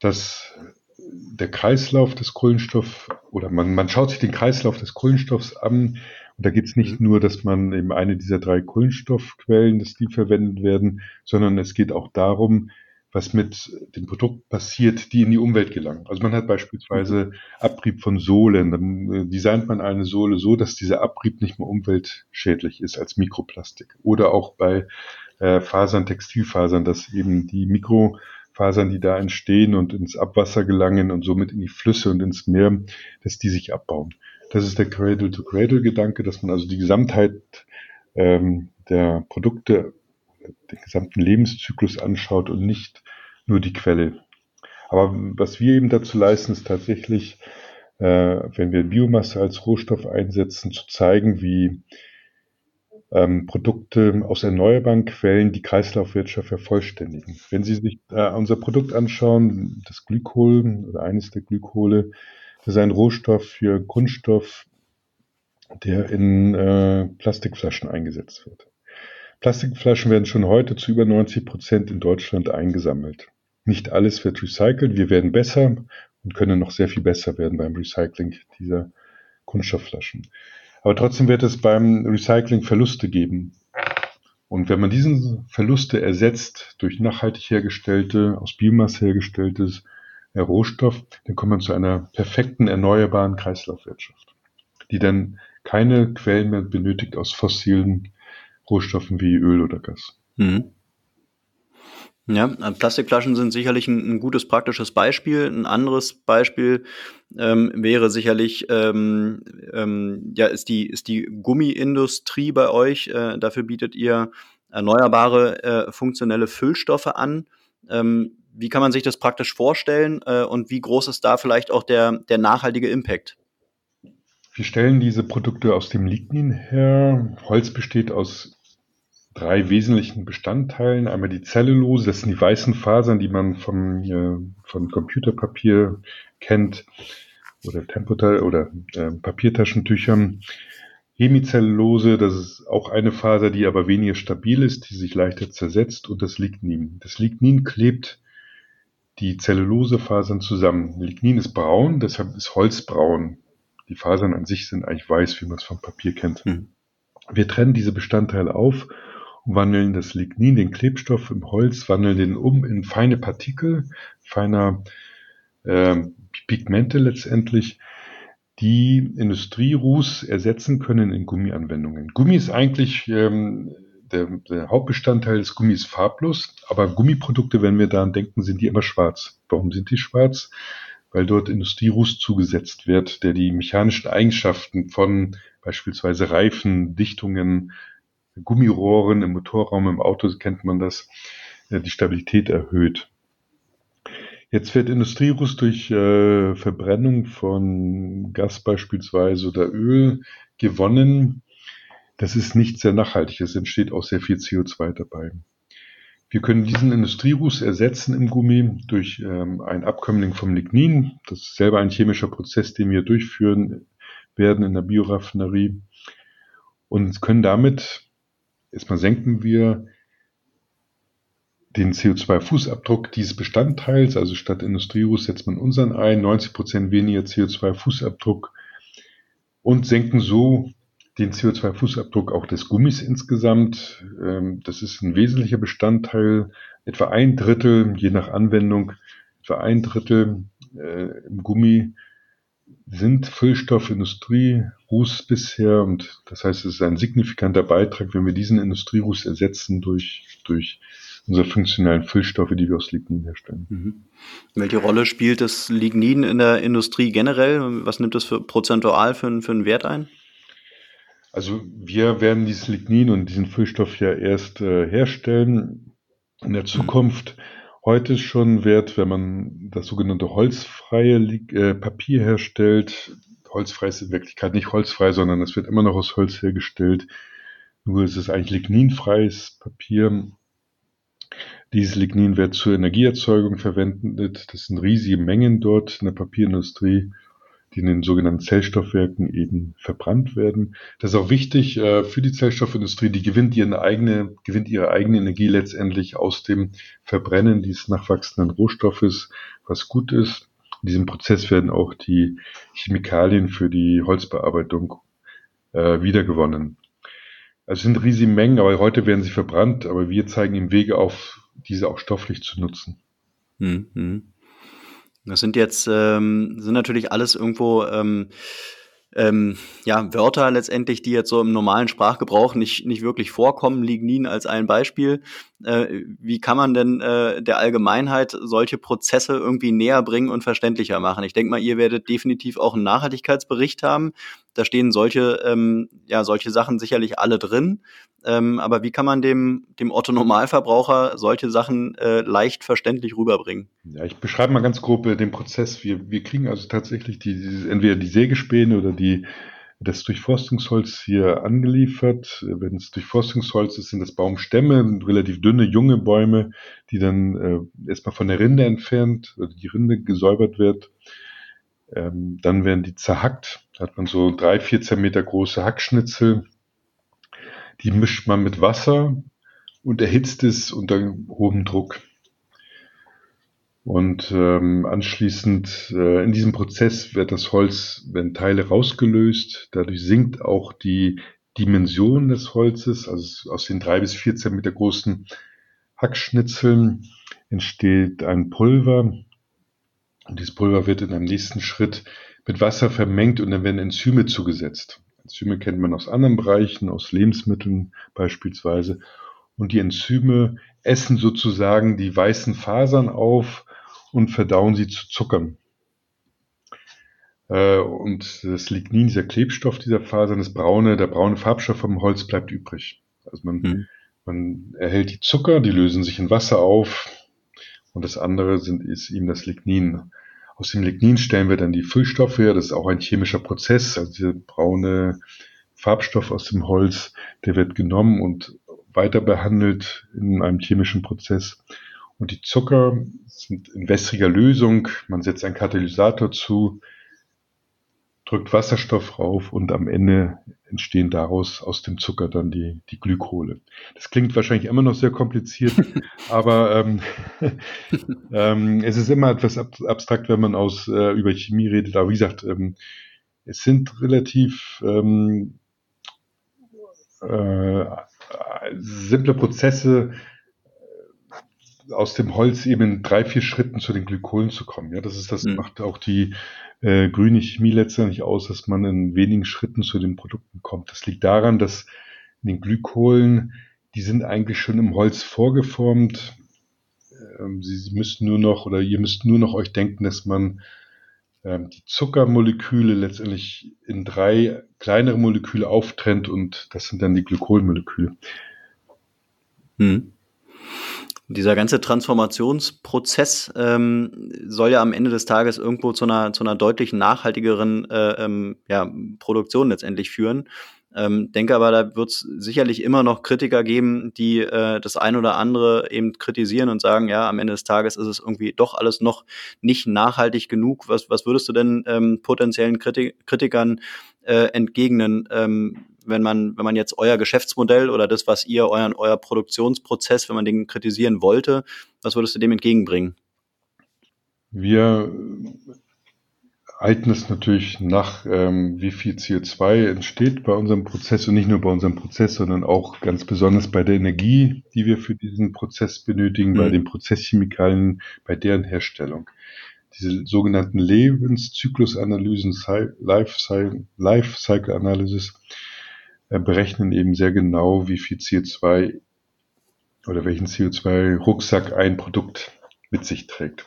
dass der Kreislauf des Kohlenstoffs oder man, man schaut sich den Kreislauf des Kohlenstoffs an da geht es nicht mhm. nur, dass man eben eine dieser drei Kohlenstoffquellen, dass die verwendet werden, sondern es geht auch darum, was mit dem Produkt passiert, die in die Umwelt gelangen. Also man hat beispielsweise mhm. Abrieb von Sohlen. Dann äh, designt man eine Sohle so, dass dieser Abrieb nicht mehr umweltschädlich ist als Mikroplastik. Oder auch bei äh, Fasern, Textilfasern, dass eben die Mikro Fasern, die da entstehen und ins Abwasser gelangen und somit in die Flüsse und ins Meer, dass die sich abbauen. Das ist der Cradle-to-Cradle-Gedanke, dass man also die Gesamtheit ähm, der Produkte, den gesamten Lebenszyklus anschaut und nicht nur die Quelle. Aber was wir eben dazu leisten, ist tatsächlich, äh, wenn wir Biomasse als Rohstoff einsetzen, zu zeigen, wie ähm, Produkte aus erneuerbaren Quellen die Kreislaufwirtschaft vervollständigen. Wenn Sie sich äh, unser Produkt anschauen, das Glykol oder eines der Glykole, ist ein Rohstoff für Kunststoff, der in äh, Plastikflaschen eingesetzt wird. Plastikflaschen werden schon heute zu über 90 Prozent in Deutschland eingesammelt. Nicht alles wird recycelt. Wir werden besser und können noch sehr viel besser werden beim Recycling dieser Kunststoffflaschen. Aber trotzdem wird es beim Recycling Verluste geben. Und wenn man diesen Verluste ersetzt durch nachhaltig hergestellte, aus Biomasse hergestelltes Rohstoff, dann kommt man zu einer perfekten erneuerbaren Kreislaufwirtschaft, die dann keine Quellen mehr benötigt aus fossilen Rohstoffen wie Öl oder Gas. Mhm.
Ja, Plastikflaschen sind sicherlich ein, ein, gutes praktisches Beispiel. Ein anderes Beispiel ähm, wäre sicherlich, ähm, ähm, ja, ist die, ist die Gummiindustrie bei euch. Äh, dafür bietet ihr erneuerbare äh, funktionelle Füllstoffe an. Ähm, wie kann man sich das praktisch vorstellen äh, und wie groß ist da vielleicht auch der, der nachhaltige Impact?
Wir stellen diese Produkte aus dem Lignin her. Holz besteht aus drei wesentlichen Bestandteilen. Einmal die Zellulose, das sind die weißen Fasern, die man vom, äh, von Computerpapier kennt oder Tempotal oder äh, Papiertaschentüchern. Hemicellulose, das ist auch eine Faser, die aber weniger stabil ist, die sich leichter zersetzt und das Lignin. Das Lignin klebt die Zellulosefasern zusammen. Lignin ist braun, deshalb ist Holz braun. Die Fasern an sich sind eigentlich weiß, wie man es vom Papier kennt. Hm. Wir trennen diese Bestandteile auf wandeln das Lignin, den Klebstoff im Holz, wandeln den um in feine Partikel, feiner äh, Pigmente letztendlich, die Industrieruß ersetzen können in Gummianwendungen. Gummi ist eigentlich ähm, der, der Hauptbestandteil des Gummis farblos, aber Gummiprodukte, wenn wir daran denken, sind die immer schwarz. Warum sind die schwarz? Weil dort Industrieruß zugesetzt wird, der die mechanischen Eigenschaften von beispielsweise Reifen, Dichtungen, Gummirohren im Motorraum, im Auto kennt man das, die Stabilität erhöht. Jetzt wird Industrieruß durch äh, Verbrennung von Gas beispielsweise oder Öl gewonnen. Das ist nicht sehr nachhaltig. Es entsteht auch sehr viel CO2 dabei. Wir können diesen Industrieruß ersetzen im Gummi durch ähm, ein Abkömmling vom Lignin. Das ist selber ein chemischer Prozess, den wir durchführen werden in der Bioraffinerie und können damit, erstmal senken wir den CO2-Fußabdruck dieses Bestandteils, also statt Industrieruß setzt man unseren ein, 90 Prozent weniger CO2-Fußabdruck und senken so den CO2-Fußabdruck auch des Gummis insgesamt. Ähm, das ist ein wesentlicher Bestandteil, etwa ein Drittel, je nach Anwendung, etwa ein Drittel äh, im Gummi sind Füllstoffindustrie Ruß bisher und das heißt, es ist ein signifikanter Beitrag, wenn wir diesen Industrieruß ersetzen durch, durch unsere funktionellen Füllstoffe, die wir aus Lignin herstellen. Mhm.
Welche Rolle spielt das Lignin in der Industrie generell? Was nimmt das für prozentual für, für einen Wert ein?
Also wir werden dieses Lignin und diesen Füllstoff ja erst äh, herstellen. In der Zukunft heute ist schon wert, wenn man das sogenannte holzfreie äh, Papier herstellt. Holzfrei ist in Wirklichkeit nicht holzfrei, sondern es wird immer noch aus Holz hergestellt. Nur ist es eigentlich ligninfreies Papier. Dieses Lignin wird zur Energieerzeugung verwendet. Das sind riesige Mengen dort in der Papierindustrie die in den sogenannten Zellstoffwerken eben verbrannt werden. Das ist auch wichtig äh, für die Zellstoffindustrie. Die gewinnt ihre eigene, gewinnt ihre eigene Energie letztendlich aus dem Verbrennen dieses nachwachsenden Rohstoffes, was gut ist. In diesem Prozess werden auch die Chemikalien für die Holzbearbeitung äh, wiedergewonnen. Also sind riesige Mengen, aber heute werden sie verbrannt, aber wir zeigen ihm Wege auf, diese auch stofflich zu nutzen. Mhm.
Das sind jetzt, ähm, sind natürlich alles irgendwo ähm, ähm, ja, Wörter letztendlich, die jetzt so im normalen Sprachgebrauch nicht, nicht wirklich vorkommen, Lignin als ein Beispiel. Äh, wie kann man denn äh, der Allgemeinheit solche Prozesse irgendwie näher bringen und verständlicher machen? Ich denke mal, ihr werdet definitiv auch einen Nachhaltigkeitsbericht haben. Da stehen solche, ähm, ja, solche Sachen sicherlich alle drin. Ähm, aber wie kann man dem, dem Otto Normalverbraucher solche Sachen äh, leicht verständlich rüberbringen?
Ja, ich beschreibe mal ganz grob äh, den Prozess. Wir, wir kriegen also tatsächlich die, die, entweder die Sägespäne oder die, das Durchforstungsholz hier angeliefert. Wenn es Durchforstungsholz ist, sind das Baumstämme, relativ dünne, junge Bäume, die dann äh, erstmal von der Rinde entfernt, oder die Rinde gesäubert wird. Ähm, dann werden die zerhackt. Da hat man so drei, vier Zentimeter große Hackschnitzel die mischt man mit Wasser und erhitzt es unter hohem Druck. Und ähm, anschließend äh, in diesem Prozess wird das Holz, werden Teile rausgelöst. Dadurch sinkt auch die Dimension des Holzes. Also aus den drei bis vier Zentimeter großen Hackschnitzeln entsteht ein Pulver. Und dieses Pulver wird in einem nächsten Schritt mit Wasser vermengt und dann werden Enzyme zugesetzt. Enzyme kennt man aus anderen Bereichen, aus Lebensmitteln beispielsweise. Und die Enzyme essen sozusagen die weißen Fasern auf und verdauen sie zu Zuckern. Äh, und das Lignin, dieser Klebstoff dieser Fasern, das braune, der braune Farbstoff vom Holz bleibt übrig. Also man, mhm. man erhält die Zucker, die lösen sich in Wasser auf und das andere sind, ist ihm das Lignin. Aus dem Lignin stellen wir dann die Füllstoffe her. Das ist auch ein chemischer Prozess. Also dieser braune Farbstoff aus dem Holz, der wird genommen und weiter behandelt in einem chemischen Prozess. Und die Zucker sind in wässriger Lösung. Man setzt einen Katalysator zu, drückt Wasserstoff rauf und am Ende entstehen daraus aus dem Zucker dann die, die Glykole. Das klingt wahrscheinlich immer noch sehr kompliziert, aber ähm, ähm, es ist immer etwas ab abstrakt, wenn man aus äh, über Chemie redet. Aber wie gesagt, ähm, es sind relativ ähm, äh, simple Prozesse, aus dem Holz eben in drei, vier Schritten zu den Glykolen zu kommen. Ja, das ist das, mhm. macht auch die äh, grüne Chemie letztendlich aus, dass man in wenigen Schritten zu den Produkten kommt. Das liegt daran, dass in den Glykolen, die sind eigentlich schon im Holz vorgeformt. Ähm, sie, sie müssen nur noch, oder ihr müsst nur noch euch denken, dass man ähm, die Zuckermoleküle letztendlich in drei kleinere Moleküle auftrennt und das sind dann die Glykolmoleküle.
Hm. Dieser ganze Transformationsprozess ähm, soll ja am Ende des Tages irgendwo zu einer, zu einer deutlich nachhaltigeren äh, ähm, ja, Produktion letztendlich führen. Ähm, denke aber, da wird es sicherlich immer noch Kritiker geben, die äh, das ein oder andere eben kritisieren und sagen, ja, am Ende des Tages ist es irgendwie doch alles noch nicht nachhaltig genug. Was, was würdest du denn ähm, potenziellen Kritik Kritikern äh, entgegnen, ähm, wenn man, wenn man jetzt euer Geschäftsmodell oder das, was ihr, euren, euer Produktionsprozess, wenn man den kritisieren wollte, was würdest du dem entgegenbringen?
Wir halten es natürlich nach, ähm, wie viel CO2 entsteht bei unserem Prozess und nicht nur bei unserem Prozess, sondern auch ganz besonders bei der Energie, die wir für diesen Prozess benötigen, mhm. bei den Prozesschemikalien, bei deren Herstellung. Diese sogenannten Lebenszyklusanalysen, Life, Cycle Analysis, berechnen eben sehr genau, wie viel CO2 oder welchen CO2-Rucksack ein Produkt mit sich trägt.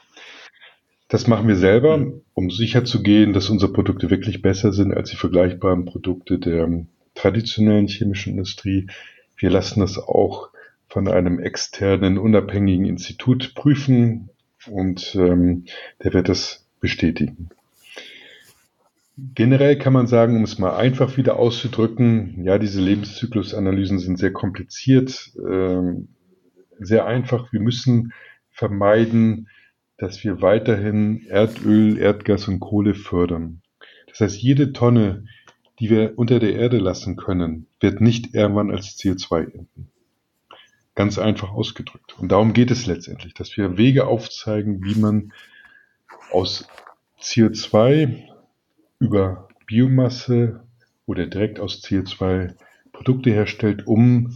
Das machen wir selber, um sicherzugehen, dass unsere Produkte wirklich besser sind als die vergleichbaren Produkte der traditionellen chemischen Industrie. Wir lassen das auch von einem externen, unabhängigen Institut prüfen und ähm, der wird das bestätigen. Generell kann man sagen, um es mal einfach wieder auszudrücken, ja, diese Lebenszyklusanalysen sind sehr kompliziert, äh, sehr einfach. Wir müssen vermeiden, dass wir weiterhin Erdöl, Erdgas und Kohle fördern. Das heißt, jede Tonne, die wir unter der Erde lassen können, wird nicht irgendwann als CO2 enden. Ganz einfach ausgedrückt. Und darum geht es letztendlich, dass wir Wege aufzeigen, wie man aus CO2 über Biomasse oder direkt aus CO2 Produkte herstellt, um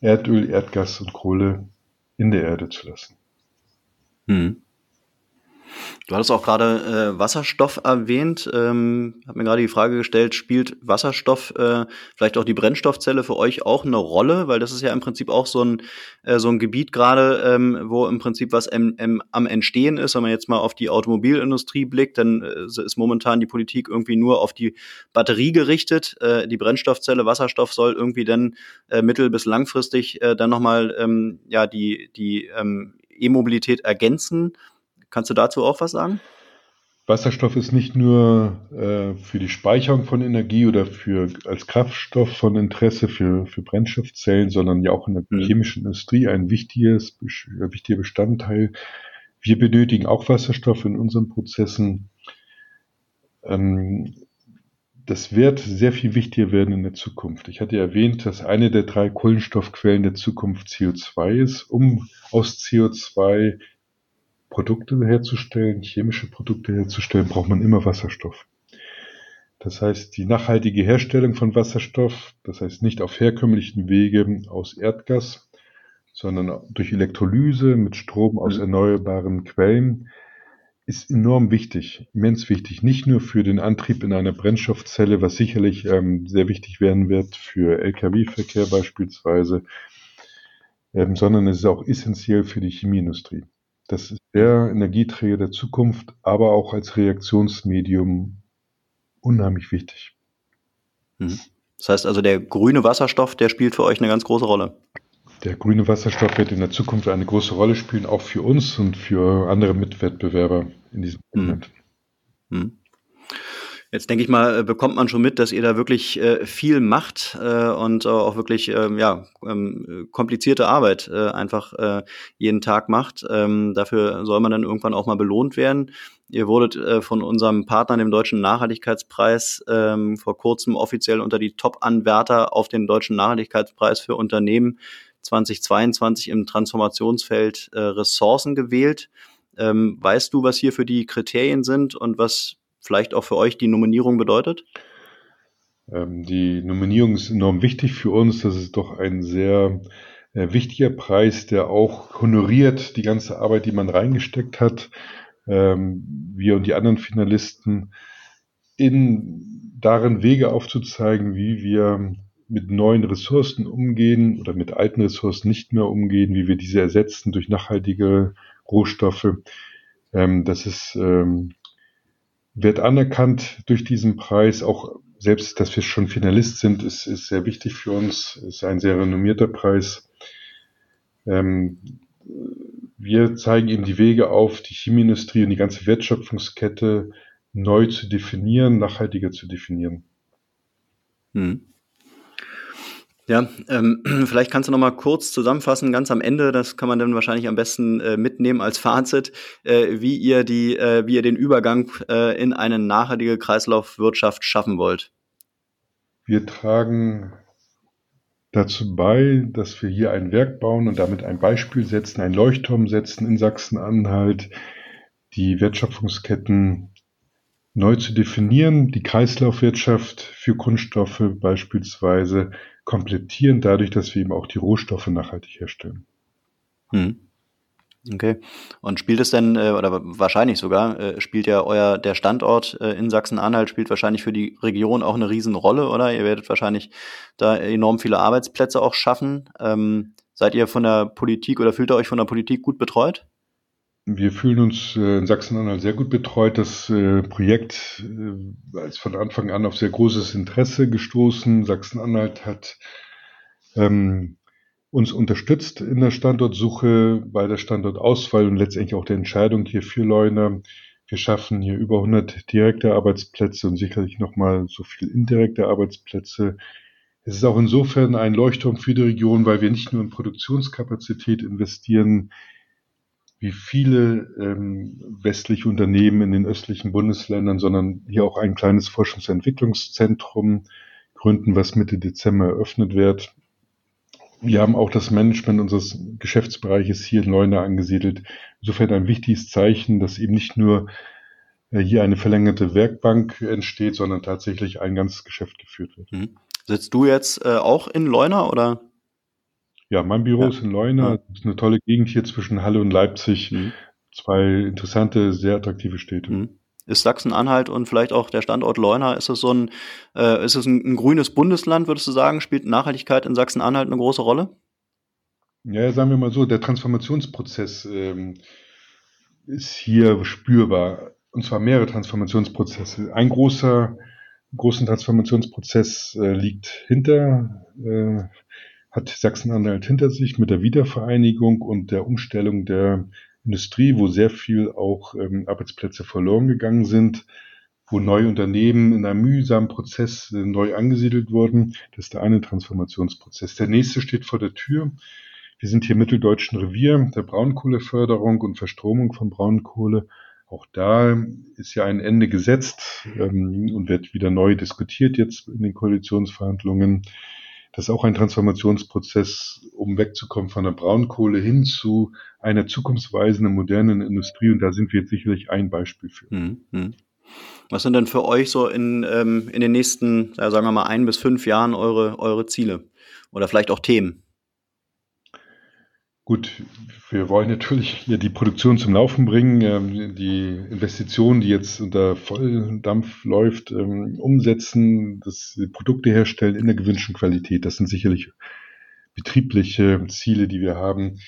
Erdöl, Erdgas und Kohle in der Erde zu lassen. Hm.
Du hattest auch gerade äh, Wasserstoff erwähnt. Ähm, hab mir gerade die Frage gestellt, spielt Wasserstoff, äh, vielleicht auch die Brennstoffzelle für euch auch eine Rolle? Weil das ist ja im Prinzip auch so ein, äh, so ein Gebiet gerade, ähm, wo im Prinzip was em, em, am Entstehen ist. Wenn man jetzt mal auf die Automobilindustrie blickt, dann äh, ist momentan die Politik irgendwie nur auf die Batterie gerichtet. Äh, die Brennstoffzelle Wasserstoff soll irgendwie dann äh, mittel- bis langfristig äh, dann nochmal ähm, ja, die, die ähm, E-Mobilität ergänzen. Kannst du dazu auch was sagen?
Wasserstoff ist nicht nur äh, für die Speicherung von Energie oder für als Kraftstoff von Interesse für, für Brennstoffzellen, sondern ja auch in der mhm. chemischen Industrie ein wichtiges, wichtiger Bestandteil. Wir benötigen auch Wasserstoff in unseren Prozessen. Ähm, das wird sehr viel wichtiger werden in der Zukunft. Ich hatte erwähnt, dass eine der drei Kohlenstoffquellen der Zukunft CO2 ist. Um aus CO2 Produkte herzustellen, chemische Produkte herzustellen, braucht man immer Wasserstoff. Das heißt, die nachhaltige Herstellung von Wasserstoff, das heißt nicht auf herkömmlichen Wege aus Erdgas, sondern durch Elektrolyse mit Strom aus mhm. erneuerbaren Quellen, ist enorm wichtig, immens wichtig. Nicht nur für den Antrieb in einer Brennstoffzelle, was sicherlich ähm, sehr wichtig werden wird für Lkw-Verkehr beispielsweise, ähm, sondern es ist auch essentiell für die Chemieindustrie. Das ist der Energieträger der Zukunft, aber auch als Reaktionsmedium unheimlich wichtig.
Mhm. Das heißt also, der grüne Wasserstoff, der spielt für euch eine ganz große Rolle.
Der grüne Wasserstoff wird in der Zukunft eine große Rolle spielen, auch für uns und für andere Mitwettbewerber in diesem Segment. Mhm.
Jetzt denke ich mal, äh, bekommt man schon mit, dass ihr da wirklich äh, viel macht äh, und auch wirklich ähm, ja, ähm, komplizierte Arbeit einfach jeden Tag macht. Ähm, dafür soll man dann irgendwann auch mal belohnt werden. Ihr wurdet von unserem Partner, dem Deutschen Nachhaltigkeitspreis, vor kurzem offiziell unter die Top-Anwärter auf den Deutschen Nachhaltigkeitspreis für Unternehmen 2022 im Transformationsfeld Ressourcen gewählt. Weißt du, was hier für die Kriterien sind und was vielleicht auch für euch die Nominierung bedeutet?
Ähm, die Nominierung ist enorm wichtig für uns. Das ist doch ein sehr äh, wichtiger Preis, der auch honoriert die ganze Arbeit, die man reingesteckt hat. Ähm, wir und die anderen Finalisten in darin Wege aufzuzeigen, wie wir mit neuen Ressourcen umgehen oder mit alten Ressourcen nicht mehr umgehen, wie wir diese ersetzen durch nachhaltige Rohstoffe. Ähm, das ist wird anerkannt durch diesen Preis. Auch selbst, dass wir schon Finalist sind, ist, ist sehr wichtig für uns. Ist ein sehr renommierter Preis. Ähm, wir zeigen eben die Wege auf, die Chemieindustrie und die ganze Wertschöpfungskette neu zu definieren, nachhaltiger zu definieren.
Hm. Ja, ähm, vielleicht kannst du noch mal kurz zusammenfassen, ganz am Ende, das kann man dann wahrscheinlich am besten äh, mitnehmen als Fazit, äh, wie ihr die, äh, wie ihr den Übergang äh, in eine nachhaltige Kreislaufwirtschaft schaffen wollt.
Wir tragen dazu bei, dass wir hier ein Werk bauen und damit ein Beispiel setzen, ein Leuchtturm setzen in Sachsen-Anhalt, die Wertschöpfungsketten neu zu definieren, die Kreislaufwirtschaft für Kunststoffe beispielsweise komplettieren, dadurch, dass wir eben auch die Rohstoffe nachhaltig herstellen.
Hm. Okay. Und spielt es denn, äh, oder wahrscheinlich sogar, äh, spielt ja euer, der Standort äh, in Sachsen-Anhalt spielt wahrscheinlich für die Region auch eine Riesenrolle, oder? Ihr werdet wahrscheinlich da enorm viele Arbeitsplätze auch schaffen. Ähm, seid ihr von der Politik oder fühlt ihr euch von der Politik gut betreut?
Wir fühlen uns äh, in Sachsen-Anhalt sehr gut betreut. Das äh, Projekt äh, ist von Anfang an auf sehr großes Interesse gestoßen. Sachsen-Anhalt hat ähm, uns unterstützt in der Standortsuche, bei der Standortauswahl und letztendlich auch der Entscheidung hier für Leuna. Wir schaffen hier über 100 direkte Arbeitsplätze und sicherlich nochmal so viel indirekte Arbeitsplätze. Es ist auch insofern ein Leuchtturm für die Region, weil wir nicht nur in Produktionskapazität investieren, wie viele ähm, westliche Unternehmen in den östlichen Bundesländern, sondern hier auch ein kleines Forschungs- und Entwicklungszentrum gründen, was Mitte Dezember eröffnet wird. Wir haben auch das Management unseres Geschäftsbereiches hier in Leuna angesiedelt. Insofern ein wichtiges Zeichen, dass eben nicht nur äh, hier eine verlängerte Werkbank entsteht, sondern tatsächlich ein ganzes Geschäft geführt wird. Mhm.
Sitzt du jetzt äh, auch in Leuna oder?
Ja, mein Büro ja. ist in Leuna. Ja. Das ist eine tolle Gegend hier zwischen Halle und Leipzig. Mhm. Zwei interessante, sehr attraktive Städte. Mhm.
Ist Sachsen-Anhalt und vielleicht auch der Standort Leuna, ist es so ein, äh, ist es ein, ein, grünes Bundesland, würdest du sagen? Spielt Nachhaltigkeit in Sachsen-Anhalt eine große Rolle?
Ja, sagen wir mal so, der Transformationsprozess ähm, ist hier spürbar. Und zwar mehrere Transformationsprozesse. Ein großer, großen Transformationsprozess äh, liegt hinter äh, hat Sachsen-Anhalt hinter sich mit der Wiedervereinigung und der Umstellung der Industrie, wo sehr viel auch ähm, Arbeitsplätze verloren gegangen sind, wo neue Unternehmen in einem mühsamen Prozess äh, neu angesiedelt wurden. Das ist der eine Transformationsprozess. Der nächste steht vor der Tür. Wir sind hier im Mitteldeutschen Revier der Braunkohleförderung und Verstromung von Braunkohle. Auch da ist ja ein Ende gesetzt ähm, und wird wieder neu diskutiert jetzt in den Koalitionsverhandlungen. Das ist auch ein Transformationsprozess, um wegzukommen von der Braunkohle hin zu einer zukunftsweisenden, modernen Industrie. Und da sind wir jetzt sicherlich ein Beispiel für. Mhm.
Was sind denn für euch so in, ähm, in den nächsten, sagen wir mal, ein bis fünf Jahren eure, eure Ziele? Oder vielleicht auch Themen?
Gut, wir wollen natürlich hier die Produktion zum Laufen bringen, ähm, die Investitionen, die jetzt unter Volldampf läuft, ähm, umsetzen, das Produkte herstellen in der gewünschten Qualität. Das sind sicherlich betriebliche Ziele, die wir haben.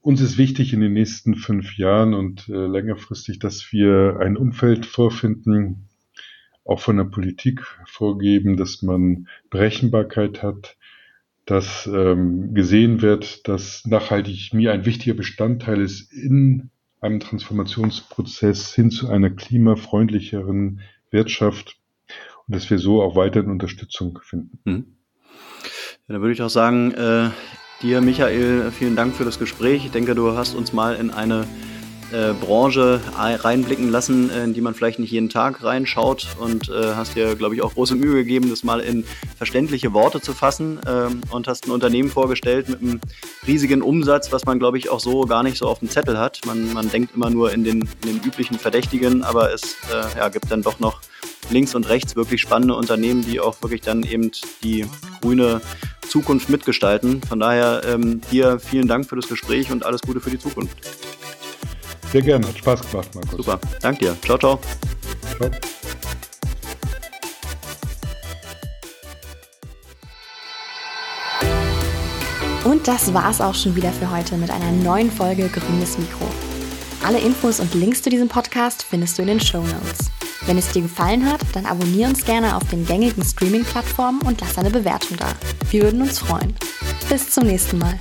Uns ist wichtig in den nächsten fünf Jahren und äh, längerfristig, dass wir ein Umfeld vorfinden, auch von der Politik vorgeben, dass man Berechenbarkeit hat, dass ähm, gesehen wird, dass Nachhaltigkeit ein wichtiger Bestandteil ist in einem Transformationsprozess hin zu einer klimafreundlicheren Wirtschaft und dass wir so auch weiterhin Unterstützung finden. Hm.
Ja, dann würde ich auch sagen, äh, dir, Michael, vielen Dank für das Gespräch. Ich denke, du hast uns mal in eine äh, Branche reinblicken lassen, in die man vielleicht nicht jeden Tag reinschaut und äh, hast dir, glaube ich, auch große Mühe gegeben, das mal in verständliche Worte zu fassen ähm, und hast ein Unternehmen vorgestellt mit einem riesigen Umsatz, was man, glaube ich, auch so gar nicht so auf dem Zettel hat. Man, man denkt immer nur in den, in den üblichen Verdächtigen, aber es äh, ja, gibt dann doch noch links und rechts wirklich spannende Unternehmen, die auch wirklich dann eben die grüne Zukunft mitgestalten. Von daher ähm, dir vielen Dank für das Gespräch und alles Gute für die Zukunft.
Sehr gerne, hat Spaß gemacht,
Markus. Super, danke dir. Ciao, ciao. Ciao.
Und das war's auch schon wieder für heute mit einer neuen Folge Grünes Mikro. Alle Infos und Links zu diesem Podcast findest du in den Show Notes. Wenn es dir gefallen hat, dann abonniere uns gerne auf den gängigen Streaming-Plattformen und lass eine Bewertung da. Wir würden uns freuen. Bis zum nächsten Mal.